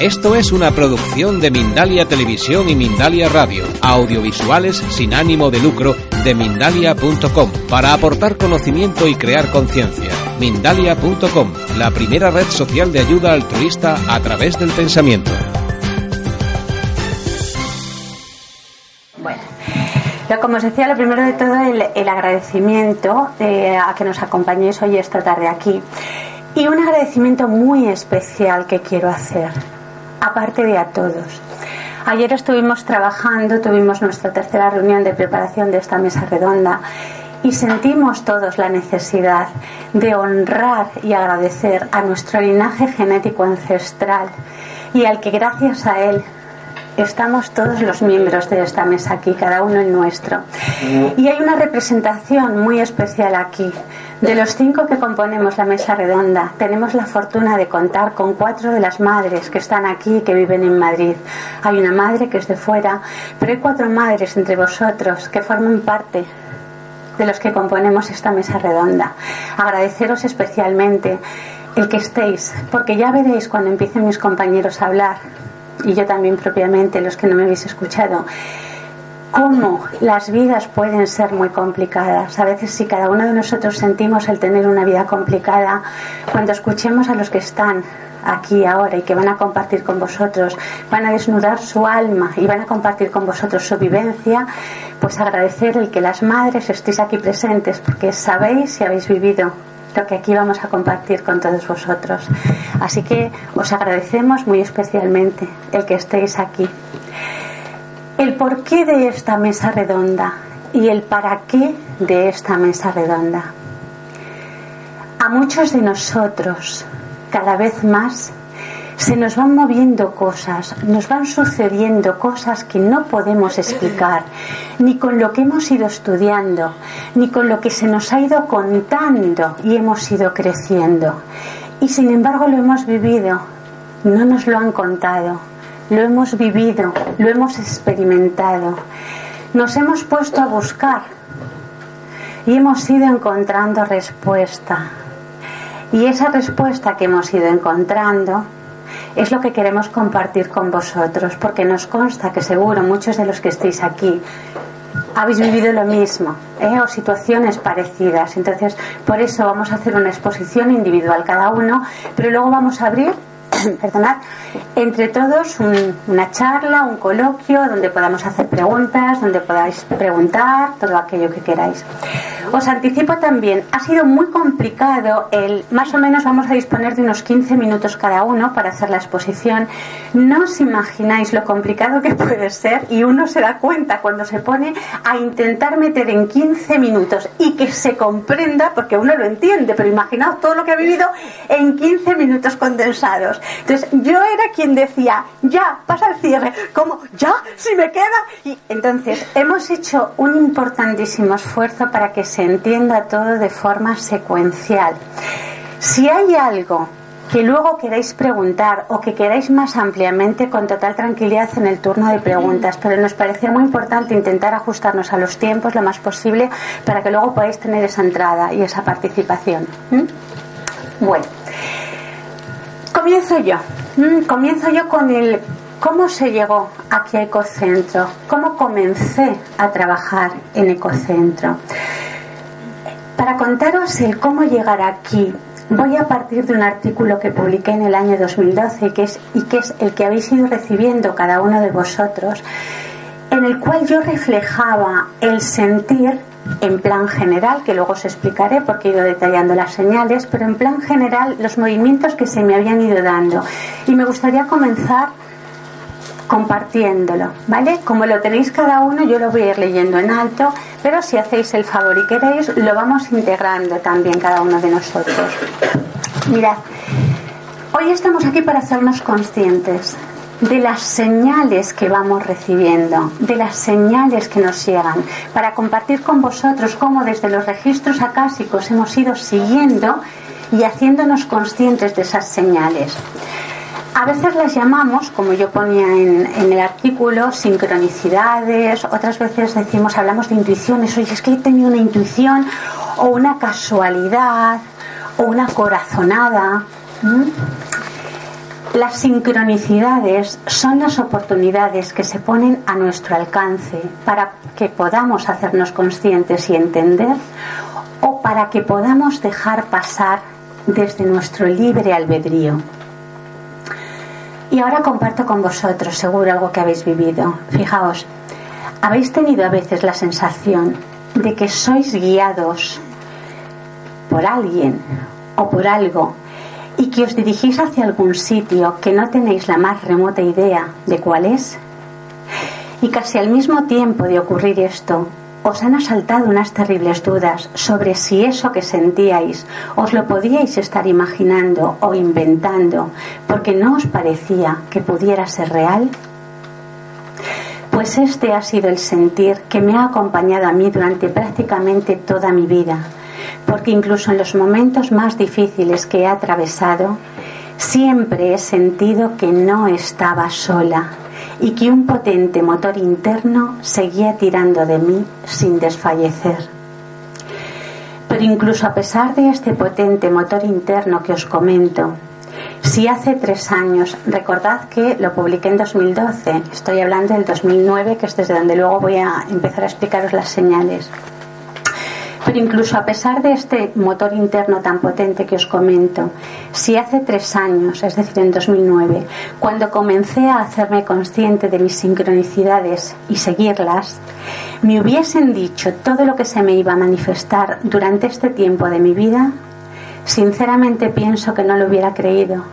Esto es una producción de Mindalia Televisión y Mindalia Radio, audiovisuales sin ánimo de lucro de mindalia.com, para aportar conocimiento y crear conciencia. Mindalia.com, la primera red social de ayuda altruista a través del pensamiento. Bueno, como os decía, lo primero de todo, el, el agradecimiento eh, a que nos acompañéis hoy esta tarde aquí. Y un agradecimiento muy especial que quiero hacer aparte de a todos. Ayer estuvimos trabajando, tuvimos nuestra tercera reunión de preparación de esta mesa redonda y sentimos todos la necesidad de honrar y agradecer a nuestro linaje genético ancestral y al que gracias a él estamos todos los miembros de esta mesa aquí, cada uno el nuestro. Y hay una representación muy especial aquí. De los cinco que componemos la mesa redonda, tenemos la fortuna de contar con cuatro de las madres que están aquí y que viven en Madrid. Hay una madre que es de fuera, pero hay cuatro madres entre vosotros que forman parte de los que componemos esta mesa redonda. Agradeceros especialmente el que estéis, porque ya veréis cuando empiecen mis compañeros a hablar, y yo también propiamente, los que no me habéis escuchado, cómo las vidas pueden ser muy complicadas. A veces si cada uno de nosotros sentimos el tener una vida complicada, cuando escuchemos a los que están aquí ahora y que van a compartir con vosotros, van a desnudar su alma y van a compartir con vosotros su vivencia, pues agradecer el que las madres estéis aquí presentes porque sabéis y habéis vivido lo que aquí vamos a compartir con todos vosotros. Así que os agradecemos muy especialmente el que estéis aquí. El porqué de esta mesa redonda y el para qué de esta mesa redonda. A muchos de nosotros, cada vez más, se nos van moviendo cosas, nos van sucediendo cosas que no podemos explicar, ni con lo que hemos ido estudiando, ni con lo que se nos ha ido contando y hemos ido creciendo. Y sin embargo lo hemos vivido, no nos lo han contado, lo hemos vivido, lo hemos experimentado. Nos hemos puesto a buscar y hemos ido encontrando respuesta. Y esa respuesta que hemos ido encontrando es lo que queremos compartir con vosotros, porque nos consta que seguro muchos de los que estéis aquí habéis vivido lo mismo ¿eh? o situaciones parecidas. Entonces, por eso vamos a hacer una exposición individual cada uno, pero luego vamos a abrir perdonad, entre todos una charla, un coloquio donde podamos hacer preguntas, donde podáis preguntar todo aquello que queráis. Os anticipo también, ha sido muy complicado el, más o menos vamos a disponer de unos 15 minutos cada uno para hacer la exposición. No os imagináis lo complicado que puede ser y uno se da cuenta cuando se pone a intentar meter en 15 minutos y que se comprenda, porque uno lo entiende, pero imaginaos todo lo que ha vivido en 15 minutos condensados. Entonces yo era quien decía, ya, pasa el cierre, como, ya, si me queda. Y entonces hemos hecho un importantísimo esfuerzo para que se entienda todo de forma secuencial. Si hay algo que luego queráis preguntar o que queráis más ampliamente con total tranquilidad en el turno de preguntas, pero nos parecía muy importante intentar ajustarnos a los tiempos lo más posible para que luego podáis tener esa entrada y esa participación. ¿Mm? Bueno, comienzo yo. ¿Mm? Comienzo yo con el cómo se llegó aquí a Ecocentro, cómo comencé a trabajar en Ecocentro. Para contaros el cómo llegar aquí, voy a partir de un artículo que publiqué en el año 2012 y que es, y que es el que habéis ido recibiendo cada uno de vosotros, en el cual yo reflejaba el sentir en plan general, que luego os explicaré porque he ido detallando las señales, pero en plan general los movimientos que se me habían ido dando. Y me gustaría comenzar compartiéndolo, ¿vale? Como lo tenéis cada uno, yo lo voy a ir leyendo en alto, pero si hacéis el favor y queréis, lo vamos integrando también cada uno de nosotros. Mirad, Hoy estamos aquí para hacernos conscientes de las señales que vamos recibiendo, de las señales que nos llegan, para compartir con vosotros cómo desde los registros acásicos hemos ido siguiendo y haciéndonos conscientes de esas señales. A veces las llamamos, como yo ponía en, el artículo, sincronicidades, otras veces decimos, hablamos de intuiciones, oye, es que he tenido una intuición o una casualidad o una corazonada. Las sincronicidades son las oportunidades que se ponen a nuestro alcance para que podamos hacernos conscientes y entender o para que podamos dejar pasar desde nuestro libre albedrío. Y ahora comparto con vosotros, seguro, algo que habéis vivido. Fijaos, habéis tenido a veces la sensación de que sois guiados por alguien o por algo y que os dirigís hacia algún sitio que no tenéis la más remota idea de cuál es. Y casi al mismo tiempo de ocurrir esto, os han asaltado unas terribles dudas sobre si eso que sentíais os lo podíais estar imaginando o inventando porque no os parecía que pudiera ser real. Pues este ha sido el sentir que me ha acompañado a mí durante prácticamente toda mi vida porque incluso en los momentos más difíciles que he atravesado, siempre he sentido que no estaba sola y que un potente motor interno seguía tirando de mí sin desfallecer. Pero incluso a pesar de este potente motor interno que os comento, si hace tres años, recordad que lo publiqué en 2012, estoy hablando del 2009, que es desde donde luego voy a empezar a explicaros las señales. Pero incluso a pesar de este motor interno tan potente que os comento, si hace tres años, es decir, en 2009, cuando comencé a hacerme consciente de mis sincronicidades y seguirlas, me hubiesen dicho todo lo que se me iba a manifestar durante este tiempo de mi vida, sinceramente pienso que no lo hubiera creído,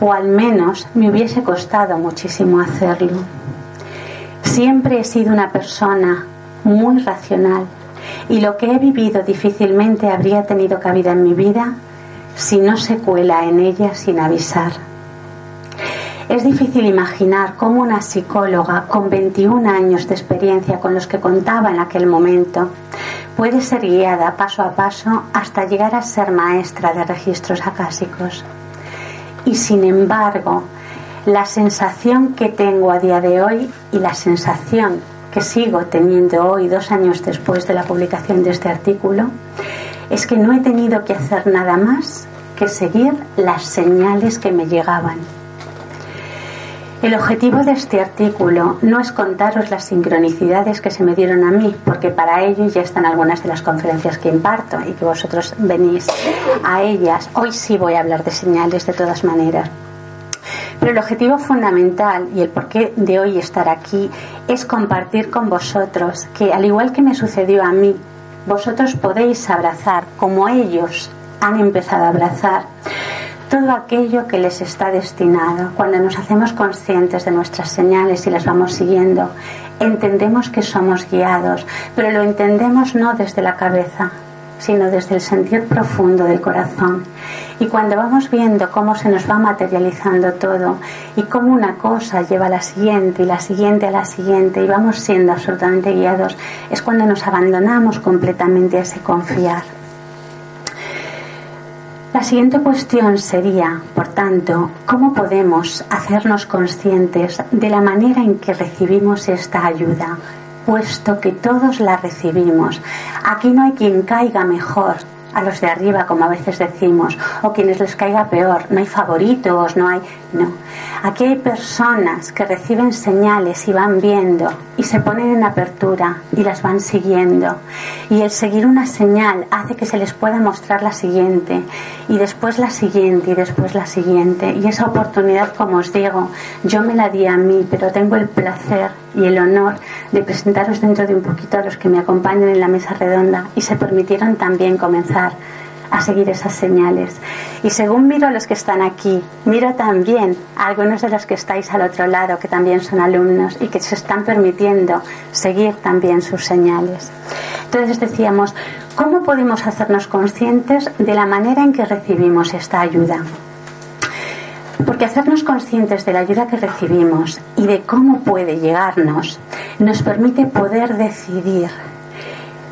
o al menos me hubiese costado muchísimo hacerlo. Siempre he sido una persona muy racional, y lo que he vivido difícilmente habría tenido cabida en mi vida si no se cuela en ella sin avisar. Es difícil imaginar cómo una psicóloga con 21 años de experiencia con los que contaba en aquel momento puede ser guiada paso a paso hasta llegar a ser maestra de registros acásicos. Y sin embargo, la sensación que tengo a día de hoy y la sensación que sigo teniendo hoy, dos años después de la publicación de este artículo, es que no he tenido que hacer nada más que seguir las señales que me llegaban. El objetivo de este artículo no es contaros las sincronicidades que se me dieron a mí, porque para ello ya están algunas de las conferencias que imparto y que vosotros venís a ellas. Hoy sí voy a hablar de señales de todas maneras. Pero el objetivo fundamental y el porqué de hoy estar aquí es compartir con vosotros que, al igual que me sucedió a mí, vosotros podéis abrazar como ellos han empezado a abrazar todo aquello que les está destinado. Cuando nos hacemos conscientes de nuestras señales y las vamos siguiendo, entendemos que somos guiados, pero lo entendemos no desde la cabeza, sino desde el sentir profundo del corazón. Y cuando vamos viendo cómo se nos va materializando todo y cómo una cosa lleva a la siguiente y la siguiente a la siguiente y vamos siendo absolutamente guiados, es cuando nos abandonamos completamente a ese confiar. La siguiente cuestión sería, por tanto, ¿cómo podemos hacernos conscientes de la manera en que recibimos esta ayuda? Puesto que todos la recibimos. Aquí no hay quien caiga mejor a los de arriba, como a veces decimos, o quienes les caiga peor. No hay favoritos, no hay... No. Aquí hay personas que reciben señales y van viendo y se ponen en apertura y las van siguiendo. Y el seguir una señal hace que se les pueda mostrar la siguiente y después la siguiente y después la siguiente. Y esa oportunidad, como os digo, yo me la di a mí, pero tengo el placer y el honor de presentaros dentro de un poquito a los que me acompañan en la mesa redonda y se permitieron también comenzar a seguir esas señales. Y según miro a los que están aquí, miro también a algunos de los que estáis al otro lado, que también son alumnos y que se están permitiendo seguir también sus señales. Entonces decíamos, ¿cómo podemos hacernos conscientes de la manera en que recibimos esta ayuda? Porque hacernos conscientes de la ayuda que recibimos y de cómo puede llegarnos nos permite poder decidir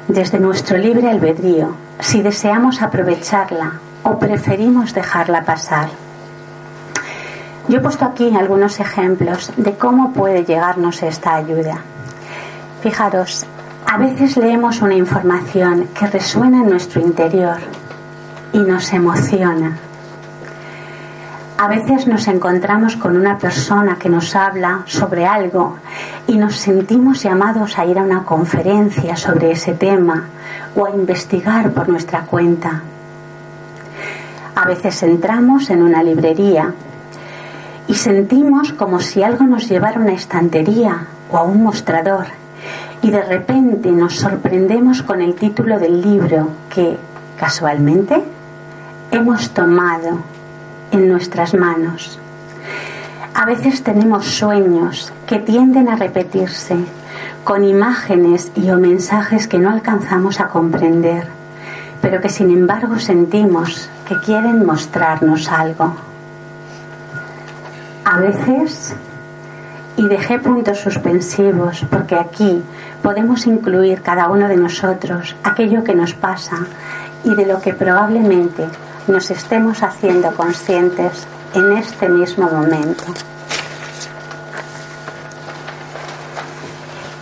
desde nuestro libre albedrío si deseamos aprovecharla o preferimos dejarla pasar. Yo he puesto aquí algunos ejemplos de cómo puede llegarnos esta ayuda. Fijaros, a veces leemos una información que resuena en nuestro interior y nos emociona. A veces nos encontramos con una persona que nos habla sobre algo y nos sentimos llamados a ir a una conferencia sobre ese tema o a investigar por nuestra cuenta. A veces entramos en una librería y sentimos como si algo nos llevara a una estantería o a un mostrador y de repente nos sorprendemos con el título del libro que, casualmente, hemos tomado en nuestras manos. A veces tenemos sueños que tienden a repetirse con imágenes y o mensajes que no alcanzamos a comprender, pero que sin embargo sentimos que quieren mostrarnos algo. A veces, y dejé puntos suspensivos porque aquí podemos incluir cada uno de nosotros aquello que nos pasa y de lo que probablemente nos estemos haciendo conscientes en este mismo momento.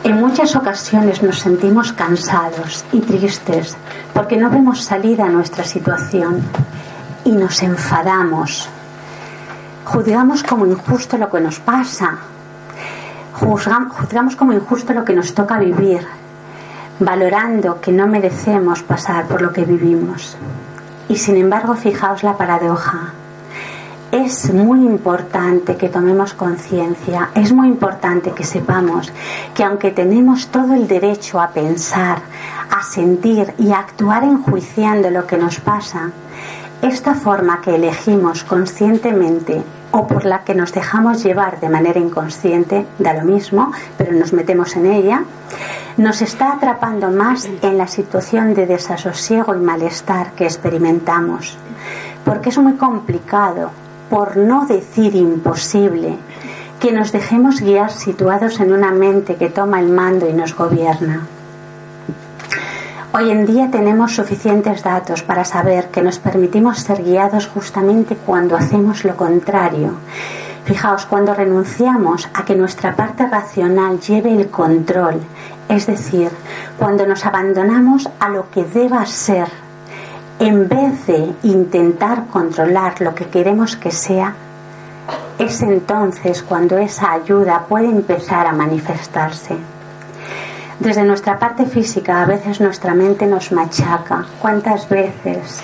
En muchas ocasiones nos sentimos cansados y tristes porque no vemos salida a nuestra situación y nos enfadamos. Juzgamos como injusto lo que nos pasa. Juzgamos como injusto lo que nos toca vivir, valorando que no merecemos pasar por lo que vivimos. Y sin embargo, fijaos la paradoja. Es muy importante que tomemos conciencia, es muy importante que sepamos que aunque tenemos todo el derecho a pensar, a sentir y a actuar enjuiciando lo que nos pasa, esta forma que elegimos conscientemente o por la que nos dejamos llevar de manera inconsciente, da lo mismo, pero nos metemos en ella, nos está atrapando más en la situación de desasosiego y malestar que experimentamos. Porque es muy complicado, por no decir imposible, que nos dejemos guiar situados en una mente que toma el mando y nos gobierna. Hoy en día tenemos suficientes datos para saber que nos permitimos ser guiados justamente cuando hacemos lo contrario. Fijaos, cuando renunciamos a que nuestra parte racional lleve el control, es decir, cuando nos abandonamos a lo que deba ser, en vez de intentar controlar lo que queremos que sea, es entonces cuando esa ayuda puede empezar a manifestarse. Desde nuestra parte física a veces nuestra mente nos machaca. ¿Cuántas veces?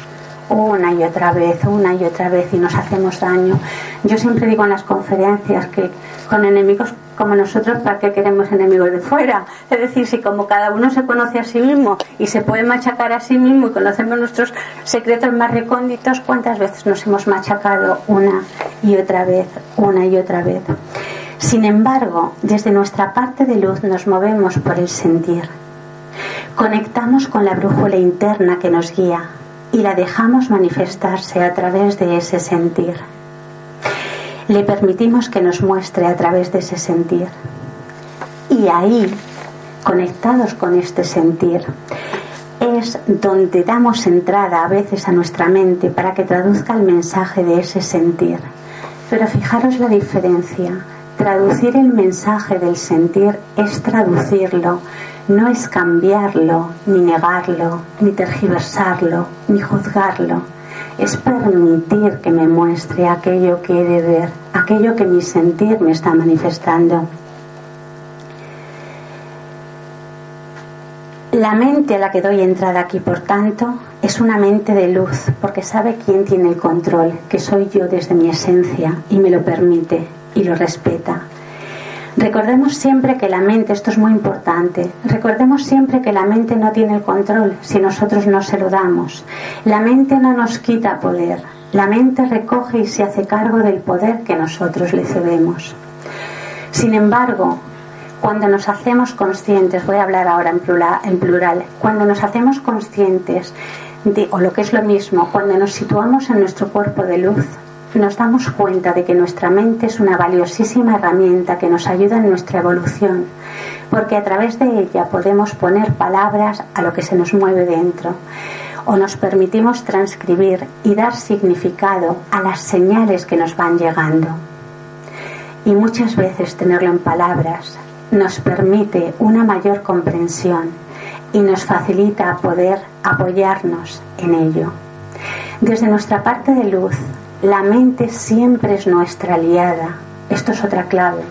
Una y otra vez, una y otra vez y nos hacemos daño. Yo siempre digo en las conferencias que con enemigos como nosotros, ¿para qué queremos enemigos de fuera? Es decir, si como cada uno se conoce a sí mismo y se puede machacar a sí mismo y conocemos nuestros secretos más recónditos, ¿cuántas veces nos hemos machacado una y otra vez, una y otra vez? Sin embargo, desde nuestra parte de luz nos movemos por el sentir. Conectamos con la brújula interna que nos guía y la dejamos manifestarse a través de ese sentir. Le permitimos que nos muestre a través de ese sentir. Y ahí, conectados con este sentir, es donde damos entrada a veces a nuestra mente para que traduzca el mensaje de ese sentir. Pero fijaros la diferencia Traducir el mensaje del sentir es traducirlo, no es cambiarlo, ni negarlo, ni tergiversarlo, ni juzgarlo. Es permitir que me muestre aquello que he de ver, aquello que mi sentir me está manifestando. La mente a la que doy entrada aquí, por tanto, es una mente de luz, porque sabe quién tiene el control, que soy yo desde mi esencia, y me lo permite, y lo respeta. Recordemos siempre que la mente, esto es muy importante, recordemos siempre que la mente no tiene el control si nosotros no se lo damos. La mente no nos quita poder, la mente recoge y se hace cargo del poder que nosotros le cedemos. Sin embargo, cuando nos hacemos conscientes, voy a hablar ahora en plural, en plural cuando nos hacemos conscientes de, o lo que es lo mismo, cuando nos situamos en nuestro cuerpo de luz, nos damos cuenta de que nuestra mente es una valiosísima herramienta que nos ayuda en nuestra evolución, porque a través de ella podemos poner palabras a lo que se nos mueve dentro, o nos permitimos transcribir y dar significado a las señales que nos van llegando. Y muchas veces tenerlo en palabras nos permite una mayor comprensión y nos facilita poder apoyarnos en ello. Desde nuestra parte de luz, la mente siempre es nuestra aliada. Esto es otra clave.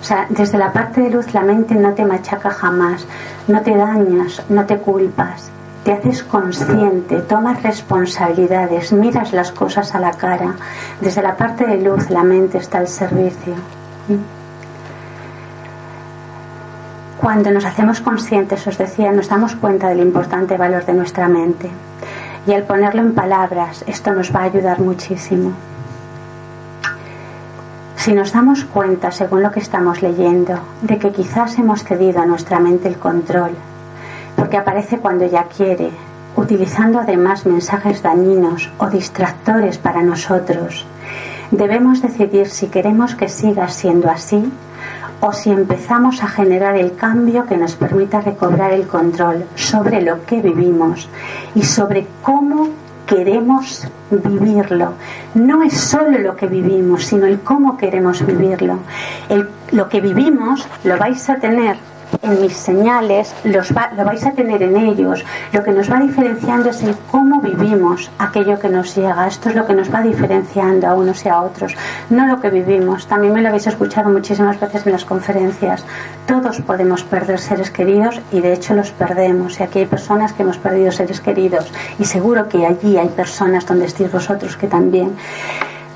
O sea, desde la parte de luz la mente no te machaca jamás, no te dañas, no te culpas, te haces consciente, tomas responsabilidades, miras las cosas a la cara. Desde la parte de luz la mente está al servicio. Cuando nos hacemos conscientes, os decía, nos damos cuenta del importante valor de nuestra mente. Y al ponerlo en palabras, esto nos va a ayudar muchísimo. Si nos damos cuenta, según lo que estamos leyendo, de que quizás hemos cedido a nuestra mente el control, porque aparece cuando ya quiere, utilizando además mensajes dañinos o distractores para nosotros, debemos decidir si queremos que siga siendo así o si empezamos a generar el cambio que nos permita recobrar el control sobre lo que vivimos y sobre cómo queremos vivirlo. No es solo lo que vivimos, sino el cómo queremos vivirlo. lo que vivimos lo vais a tener en mis señales, los lo vais a tener en ellos. Lo que nos va diferenciando es el cómo vivimos aquello que nos llega. Esto es lo que nos va diferenciando a unos y a otros, no lo que vivimos. También me lo habéis escuchado muchísimas veces en las conferencias. Todos podemos perder seres queridos y de hecho los perdemos. Y aquí hay personas que hemos perdido seres queridos y seguro que allí hay personas donde estéis vosotros que también.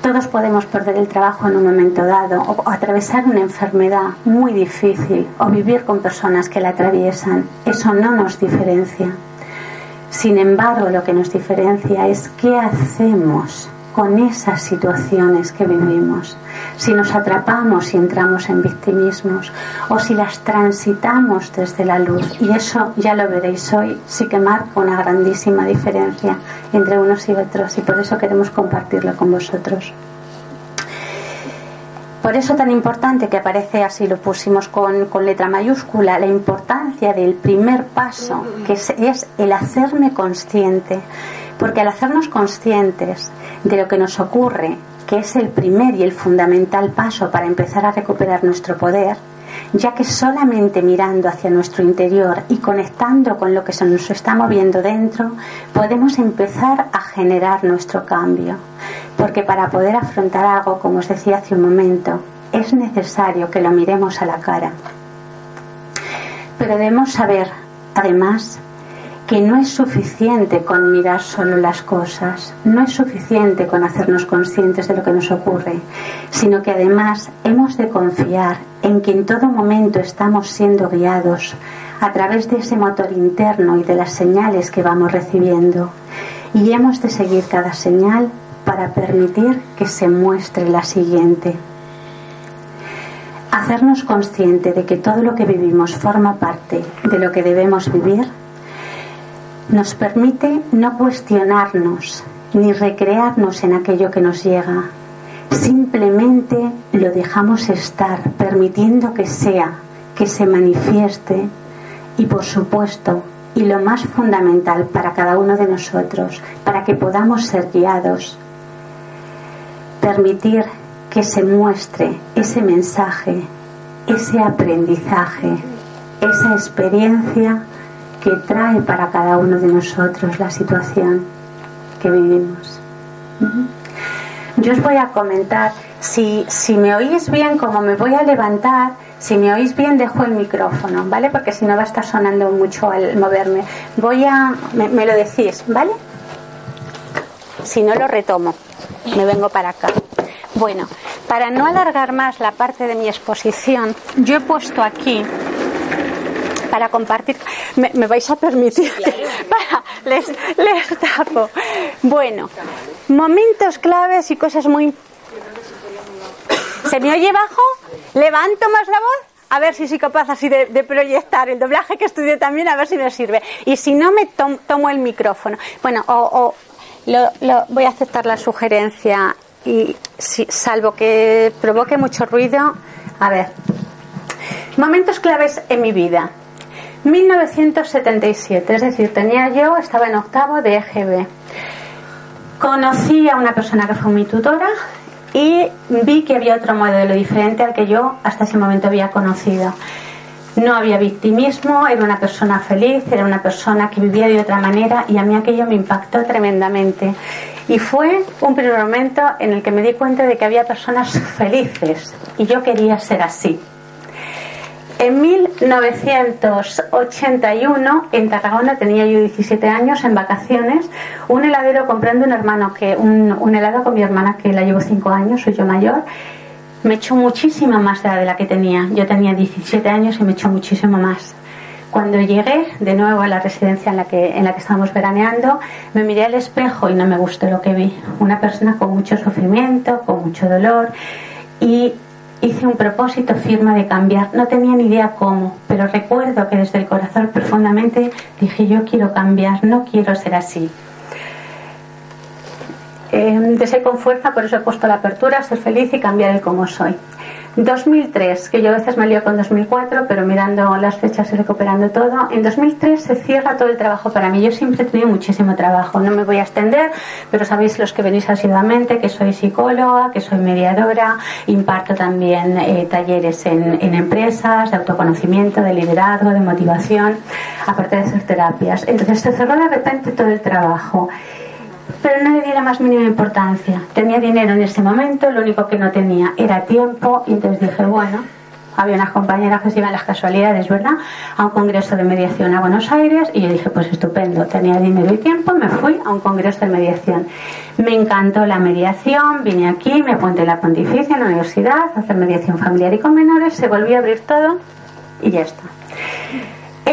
Todos podemos perder el trabajo en un momento dado o atravesar una enfermedad muy difícil o vivir con personas que la atraviesan. Eso no nos diferencia. Sin embargo, lo que nos diferencia es qué hacemos con esas situaciones que vivimos, si nos atrapamos y entramos en victimismos o si las transitamos desde la luz. Y eso ya lo veréis hoy, sí que marca una grandísima diferencia entre unos y otros y por eso queremos compartirlo con vosotros. Por eso tan importante que aparece, así lo pusimos con, con letra mayúscula, la importancia del primer paso, que es, es el hacerme consciente. Porque al hacernos conscientes de lo que nos ocurre, que es el primer y el fundamental paso para empezar a recuperar nuestro poder, ya que solamente mirando hacia nuestro interior y conectando con lo que se nos está moviendo dentro, podemos empezar a generar nuestro cambio. Porque para poder afrontar algo, como os decía hace un momento, es necesario que lo miremos a la cara. Pero debemos saber, además, que no es suficiente con mirar solo las cosas, no es suficiente con hacernos conscientes de lo que nos ocurre, sino que además hemos de confiar en que en todo momento estamos siendo guiados a través de ese motor interno y de las señales que vamos recibiendo. Y hemos de seguir cada señal para permitir que se muestre la siguiente. Hacernos consciente de que todo lo que vivimos forma parte de lo que debemos vivir nos permite no cuestionarnos ni recrearnos en aquello que nos llega. Simplemente lo dejamos estar, permitiendo que sea, que se manifieste y por supuesto, y lo más fundamental para cada uno de nosotros, para que podamos ser guiados, permitir que se muestre ese mensaje, ese aprendizaje, esa experiencia que trae para cada uno de nosotros la situación que vivimos. Yo os voy a comentar, si, si me oís bien, como me voy a levantar, si me oís bien, dejo el micrófono, ¿vale? Porque si no va a estar sonando mucho al moverme. Voy a. Me, me, lo decís, ¿vale? Si no lo retomo, me vengo para acá. Bueno, para no alargar más la parte de mi exposición, yo he puesto aquí para compartir. ¿Me, me vais a permitir? para, les, les tapo. Bueno, momentos claves y cosas muy. ¿Se me oye bajo? ¿Levanto más la voz? a ver si soy capaz así de, de, proyectar el doblaje que estudié también, a ver si me sirve. Y si no, me tom, tomo el micrófono. Bueno, o, o lo, lo, voy a aceptar la sugerencia y salvo que provoque mucho ruido, a ver, momentos claves en mi vida. 1977, es decir, tenía yo, estaba en octavo de EGB. Conocí a una persona que fue mi tutora y vi que había otro modelo diferente al que yo hasta ese momento había conocido. No había victimismo, era una persona feliz, era una persona que vivía de otra manera y a mí aquello me impactó tremendamente. Y fue un primer momento en el que me di cuenta de que había personas felices y yo quería ser así. En 1981, en Tarragona, tenía yo 17 años, en vacaciones, un heladero comprando un hermano que, un, helado con mi hermana que la llevo 5 años, soy yo mayor, me echó muchísima más de la que tenía. Yo tenía 17 años y me echó muchísimo más. Cuando llegué de nuevo a la residencia en la que, en la que estábamos veraneando, me miré al espejo y no me gustó lo que vi. Una persona con mucho sufrimiento, con mucho dolor y hice un propósito firme de cambiar. No tenía ni idea cómo, pero recuerdo que desde el corazón profundamente dije yo quiero cambiar, no quiero ser así. Eh, deseo con fuerza, por eso he puesto la apertura, ser feliz y cambiar el cómo soy. 2003, que yo a veces me lío con 2004, pero mirando las fechas y recuperando todo, en 2003 se cierra todo el trabajo para mí. Yo siempre he tenido muchísimo trabajo, no me voy a extender, pero sabéis los que venís asiduamente que soy psicóloga, que soy mediadora, imparto también eh, talleres en, en empresas de autoconocimiento, de liderazgo, de motivación, aparte de hacer terapias. Entonces se cerró de repente todo el trabajo pero no le di la más mínima importancia. Tenía dinero en ese momento, lo único que no tenía era tiempo, y entonces dije, bueno, había unas compañeras que se iban las casualidades, ¿verdad? A un congreso de mediación a Buenos Aires y yo dije, pues estupendo, tenía dinero y tiempo, me fui a un congreso de mediación. Me encantó la mediación, vine aquí, me apunté en la pontificia, en la universidad, a hacer mediación familiar y con menores, se volvió a abrir todo y ya está.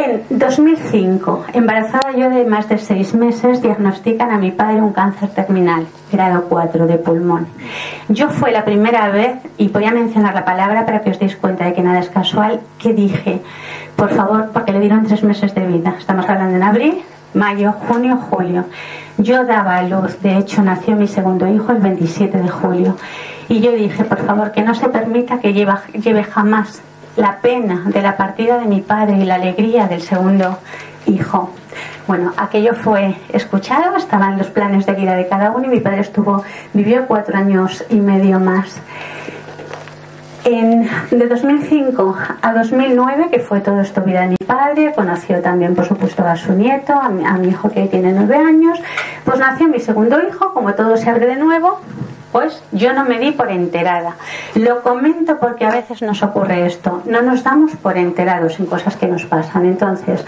En 2005, embarazada yo de más de seis meses, diagnostican a mi padre un cáncer terminal, grado 4 de pulmón. Yo fue la primera vez, y voy a mencionar la palabra para que os deis cuenta de que nada es casual, que dije, por favor, porque le dieron tres meses de vida. Estamos hablando en abril, mayo, junio, julio. Yo daba a luz, de hecho nació mi segundo hijo el 27 de julio. Y yo dije, por favor, que no se permita que lleve, lleve jamás la pena de la partida de mi padre y la alegría del segundo hijo. Bueno, aquello fue escuchado, estaban los planes de vida de cada uno y mi padre estuvo, vivió cuatro años y medio más. En, de 2005 a 2009, que fue todo esto vida de mi padre, conoció también, por supuesto, a su nieto, a mi, a mi hijo que tiene nueve años, pues nació mi segundo hijo, como todo se abre de nuevo, pues yo no me di por enterada. Lo comento porque a veces nos ocurre esto. No nos damos por enterados en cosas que nos pasan. Entonces,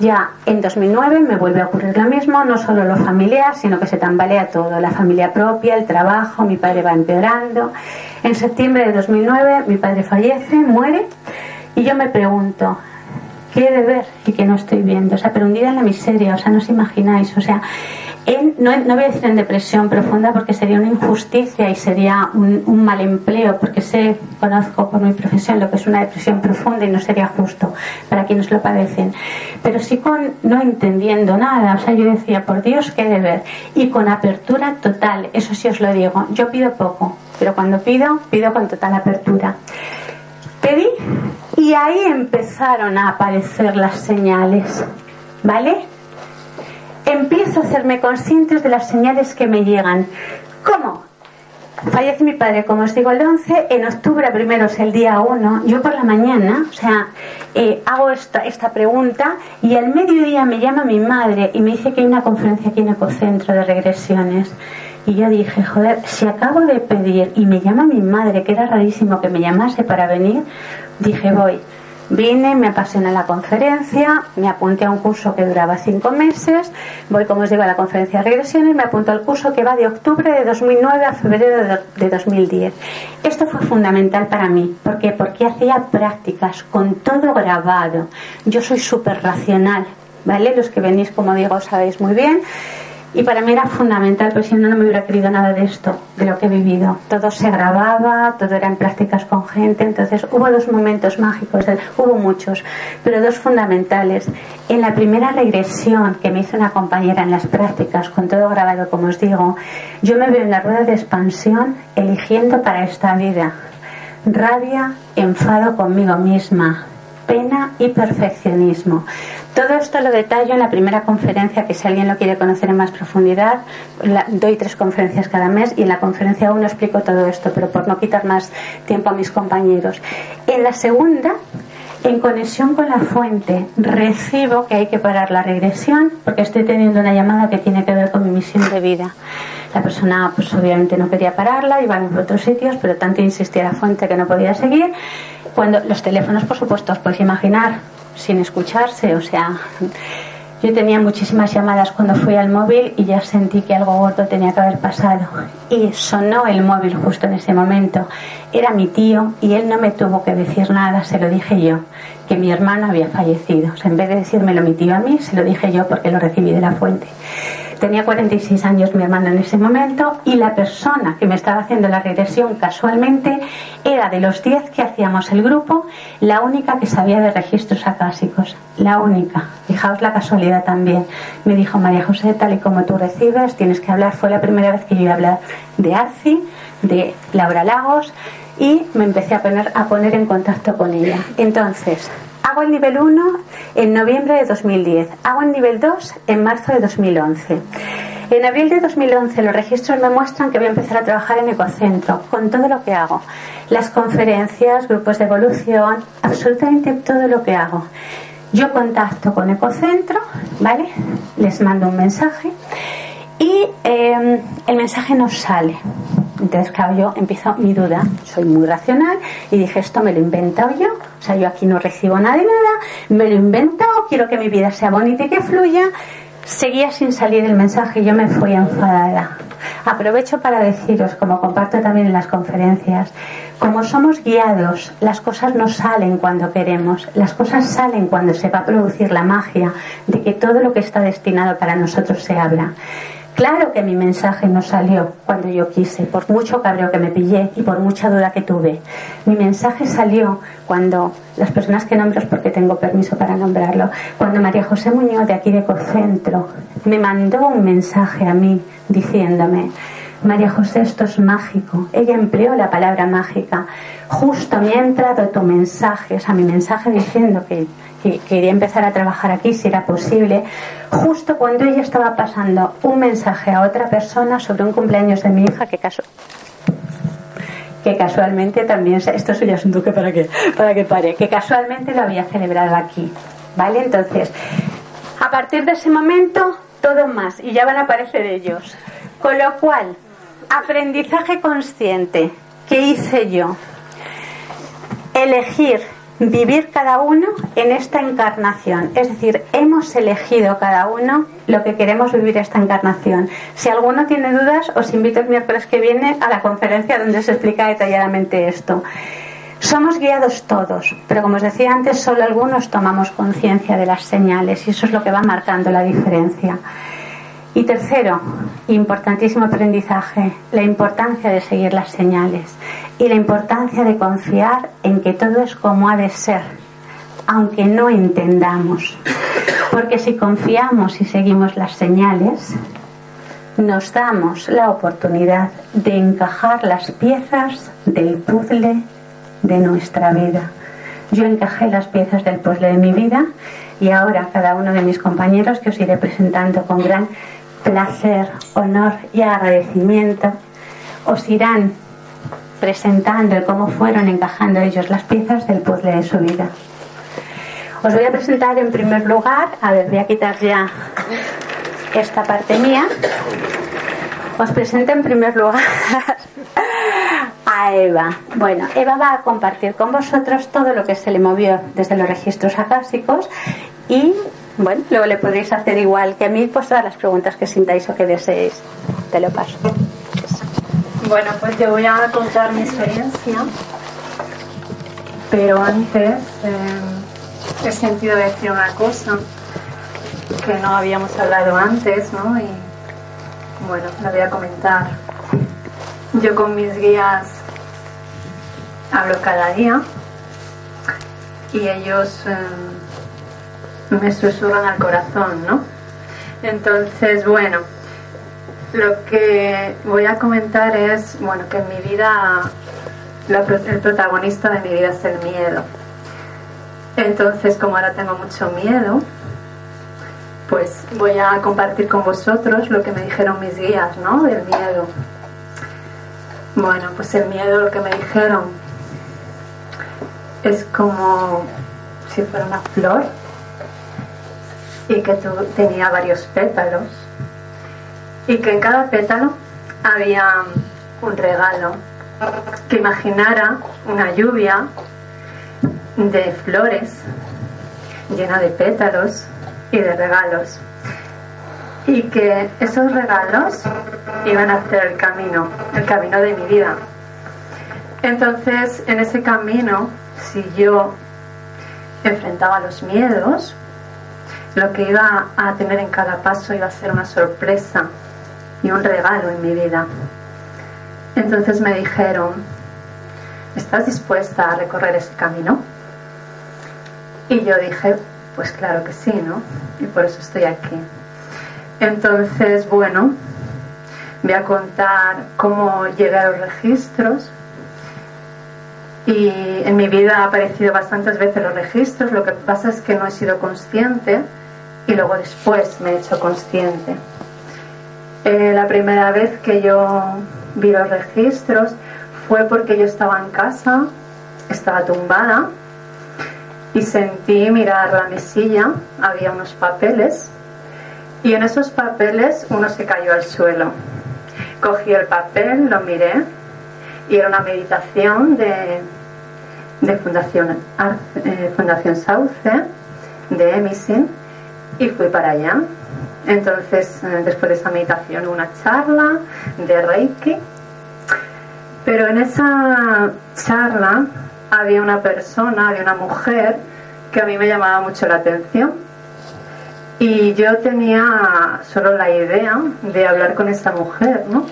ya en 2009 me vuelve a ocurrir lo mismo, no solo lo familiar, sino que se tambalea todo. La familia propia, el trabajo, mi padre va empeorando. En septiembre de 2009 mi padre fallece, muere. Y yo me pregunto, ¿qué he de ver y que no estoy viendo? O sea, pero hundida en la miseria, o sea, no os imagináis. O sea, no, no, voy a decir en depresión profunda porque sería una injusticia y sería un, mal empleo, porque sé, conozco por mi profesión lo que es una depresión profunda y no sería justo para quienes lo padecen. Pero sí con no entendiendo nada, o sea, yo decía, por Dios, qué deber. Y con apertura total, eso sí os lo digo, yo pido poco, pero cuando pido, pido con total apertura. Pedí y ahí empezaron a aparecer las señales, ¿vale? Empiezo a hacerme conscientes de las señales que me llegan. ¿Cómo? Fallece mi padre, como os digo, el 11, en octubre primero es el día 1, yo por la mañana, o sea, eh, hago esta, esta pregunta y al mediodía me llama mi madre y me dice que hay una conferencia aquí en Ecocentro de regresiones. Y yo dije, joder, si acabo de pedir y me llama mi madre, que era rarísimo que me llamase para venir, dije, voy. Vine, me apasioné la conferencia, me apunté a un curso que duraba cinco meses, voy, como os digo, a la conferencia de regresiones, me apunto al curso que va de octubre de 2009 a febrero de 2010. Esto fue fundamental para mí. ¿Por qué? Porque hacía prácticas con todo grabado. Yo soy súper racional, ¿vale? Los que venís, como digo, sabéis muy bien. Y para mí era fundamental, pues si no, no me hubiera querido nada de esto, de lo que he vivido. Todo se grababa, todo era en prácticas con gente, entonces hubo dos momentos mágicos, hubo muchos, pero dos fundamentales. En la primera regresión que me hizo una compañera en las prácticas, con todo grabado, como os digo, yo me veo en la rueda de expansión eligiendo para esta vida rabia, enfado conmigo misma, pena y perfeccionismo. Todo esto lo detallo en la primera conferencia, que si alguien lo quiere conocer en más profundidad, doy tres conferencias cada mes y en la conferencia uno explico todo esto, pero por no quitar más tiempo a mis compañeros. En la segunda, en conexión con la fuente, recibo que hay que parar la regresión porque estoy teniendo una llamada que tiene que ver con mi misión de vida. La persona, pues obviamente no quería pararla, iba a otros sitios, pero tanto insistía la fuente que no podía seguir. Cuando los teléfonos, por supuesto, os podéis imaginar, sin escucharse, o sea, yo tenía muchísimas llamadas cuando fui al móvil y ya sentí que algo gordo tenía que haber pasado. Y sonó el móvil justo en ese momento. Era mi tío y él no me tuvo que decir nada, se lo dije yo, que mi hermano había fallecido. O sea, en vez de decírmelo mi tío a mí, se lo dije yo porque lo recibí de la fuente. Tenía 46 años mi hermano en ese momento y la persona que me estaba haciendo la regresión casualmente era de los 10 que hacíamos el grupo, la única que sabía de registros acásicos. La única. Fijaos la casualidad también. Me dijo María José, tal y como tú recibes, tienes que hablar. Fue la primera vez que yo iba a hablar de Arci, de Laura Lagos y me empecé a poner, a poner en contacto con ella. Entonces, Hago el nivel 1 en noviembre de 2010. Hago el nivel 2 en marzo de 2011. En abril de 2011 los registros me muestran que voy a empezar a trabajar en Ecocentro con todo lo que hago. Las conferencias, grupos de evolución, absolutamente todo lo que hago. Yo contacto con Ecocentro, ¿vale? Les mando un mensaje y em, el mensaje no sale. Entonces, claro, yo empiezo mi duda, soy muy racional y dije, esto me lo he inventado yo, o sea, yo aquí no recibo nada de nada, me lo he inventado, quiero que mi vida sea bonita y que fluya. Seguía sin salir el mensaje y yo me fui enfadada. Aprovecho para deciros, como comparto también en las conferencias, como somos guiados, las cosas no salen cuando queremos, las cosas salen cuando se va a producir la magia de que todo lo que está destinado para nosotros se abra. Claro que mi mensaje no salió cuando yo quise, por mucho cabreo que me pillé y por mucha duda que tuve. Mi mensaje salió cuando las personas que nombro porque tengo permiso para nombrarlo. Cuando María José Muñoz de aquí de Cocentro me mandó un mensaje a mí diciéndome, María José, esto es mágico. Ella empleó la palabra mágica. Justo me ha entrado tu mensaje, o sea, mi mensaje diciendo que quería empezar a trabajar aquí si era posible, justo cuando ella estaba pasando un mensaje a otra persona sobre un cumpleaños de mi hija que caso que casualmente también esto es un duque para que para que pare que casualmente lo había celebrado aquí vale entonces a partir de ese momento todo más y ya van a aparecer ellos con lo cual aprendizaje consciente ¿qué hice yo elegir vivir cada uno en esta encarnación. Es decir, hemos elegido cada uno lo que queremos vivir esta encarnación. Si alguno tiene dudas, os invito el miércoles que viene a la conferencia donde se explica detalladamente esto. Somos guiados todos, pero como os decía antes, solo algunos tomamos conciencia de las señales y eso es lo que va marcando la diferencia. Y tercero, importantísimo aprendizaje, la importancia de seguir las señales y la importancia de confiar en que todo es como ha de ser, aunque no entendamos. Porque si confiamos y seguimos las señales, nos damos la oportunidad de encajar las piezas del puzzle de nuestra vida. Yo encajé las piezas del puzzle de mi vida y ahora cada uno de mis compañeros que os iré presentando con gran placer, honor y agradecimiento, os irán presentando cómo fueron encajando ellos las piezas del puzzle de su vida. Os voy a presentar en primer lugar, a ver, voy a quitar ya esta parte mía. Os presento en primer lugar a Eva. Bueno, Eva va a compartir con vosotros todo lo que se le movió desde los registros acásicos y bueno, luego le podréis hacer igual que a mí, pues todas las preguntas que sintáis o que deseéis. Te lo paso. Bueno, pues yo voy a contar mi experiencia, pero antes eh, he sentido decir una cosa que no habíamos hablado antes, ¿no? Y bueno, la voy a comentar. Yo con mis guías hablo cada día y ellos em, me susurran al corazón, ¿no? Entonces, bueno, lo que voy a comentar es, bueno, que en mi vida el protagonista de mi vida es el miedo. Entonces, como ahora tengo mucho miedo, pues voy a compartir con vosotros lo que me dijeron mis guías, ¿no? Del miedo. Bueno, pues el miedo, lo que me dijeron, es como si fuera una flor y que tenía varios pétalos. Y que en cada pétalo había un regalo. Que imaginara una lluvia de flores llena de pétalos y de regalos. Y que esos regalos iban a hacer el camino, el camino de mi vida. Entonces, en ese camino, si yo enfrentaba los miedos, lo que iba a tener en cada paso iba a ser una sorpresa y un regalo en mi vida. Entonces me dijeron, ¿estás dispuesta a recorrer ese camino? Y yo dije, pues claro que sí, ¿no? Y por eso estoy aquí. Entonces, bueno, voy a contar cómo llegué a los registros. Y en mi vida ha aparecido bastantes veces los registros, lo que pasa es que no he sido consciente y luego después me he hecho consciente. Eh, la primera vez que yo vi los registros fue porque yo estaba en casa, estaba tumbada y sentí mirar la mesilla, había unos papeles y en esos papeles uno se cayó al suelo. Cogí el papel, lo miré y era una meditación de, de Fundación, eh, Fundación Sauce, de Emisin, y fui para allá. Entonces, eh, después de esa meditación, una charla de Reiki. Pero en esa charla había una persona, había una mujer que a mí me llamaba mucho la atención. Y yo tenía solo la idea de hablar con esta mujer, ¿no?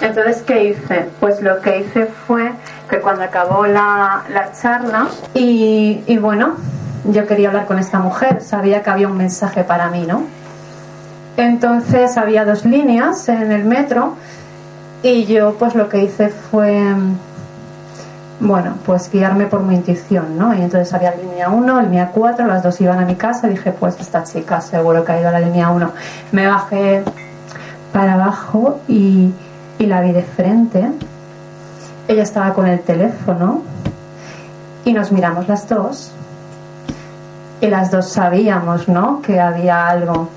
Entonces, ¿qué hice? Pues lo que hice fue que cuando acabó la, charla, y, y bueno, yo quería hablar con esta mujer, sabía que había un mensaje para mí, ¿no? Entonces había dos líneas en el metro y yo pues lo que hice fue bueno, pues guiarme por mi intuición, ¿no? Y entonces había línea 1, línea 4, las dos iban a mi casa, dije, pues esta chica seguro que ha ido a la línea 1. Me bajé para abajo y, y la vi de frente. Ella estaba con el teléfono y nos miramos las dos. Y las dos sabíamos, ¿no? Que había algo.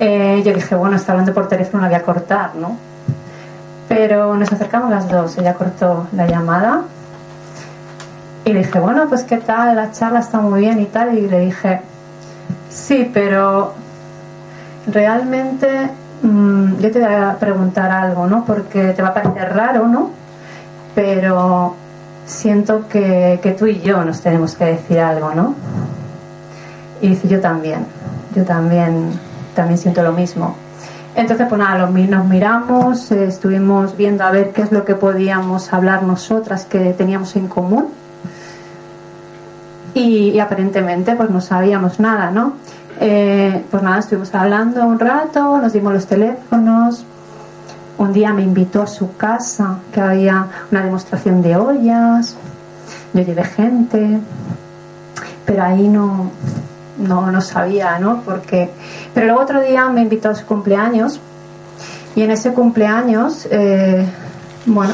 Eh, yo dije, bueno, está hablando por teléfono, la voy a cortar, ¿no? Pero nos acercamos las dos, ella cortó la llamada y le dije, bueno, pues qué tal, la charla está muy bien y tal. Y le dije, sí, pero realmente mm, yo te voy a preguntar algo, ¿no? Porque te va a parecer raro, ¿no? Pero siento que, que tú y yo nos tenemos que decir algo, ¿no? Y dice, yo también, yo también, también siento lo mismo. Entonces, pues nada, nos miramos, eh, estuvimos viendo a ver qué es lo que podíamos hablar nosotras que teníamos en común y, aparentemente pues no sabíamos nada, ¿no? Eh, pues nada, estuvimos hablando un rato, nos dimos los teléfonos. Un día me invitó a su casa, que había una demostración de ollas. Yo llevé gente, pero ahí no, no, no sabía, ¿no? Porque... Pero luego otro día me invitó a su cumpleaños y en ese cumpleaños, eh, bueno,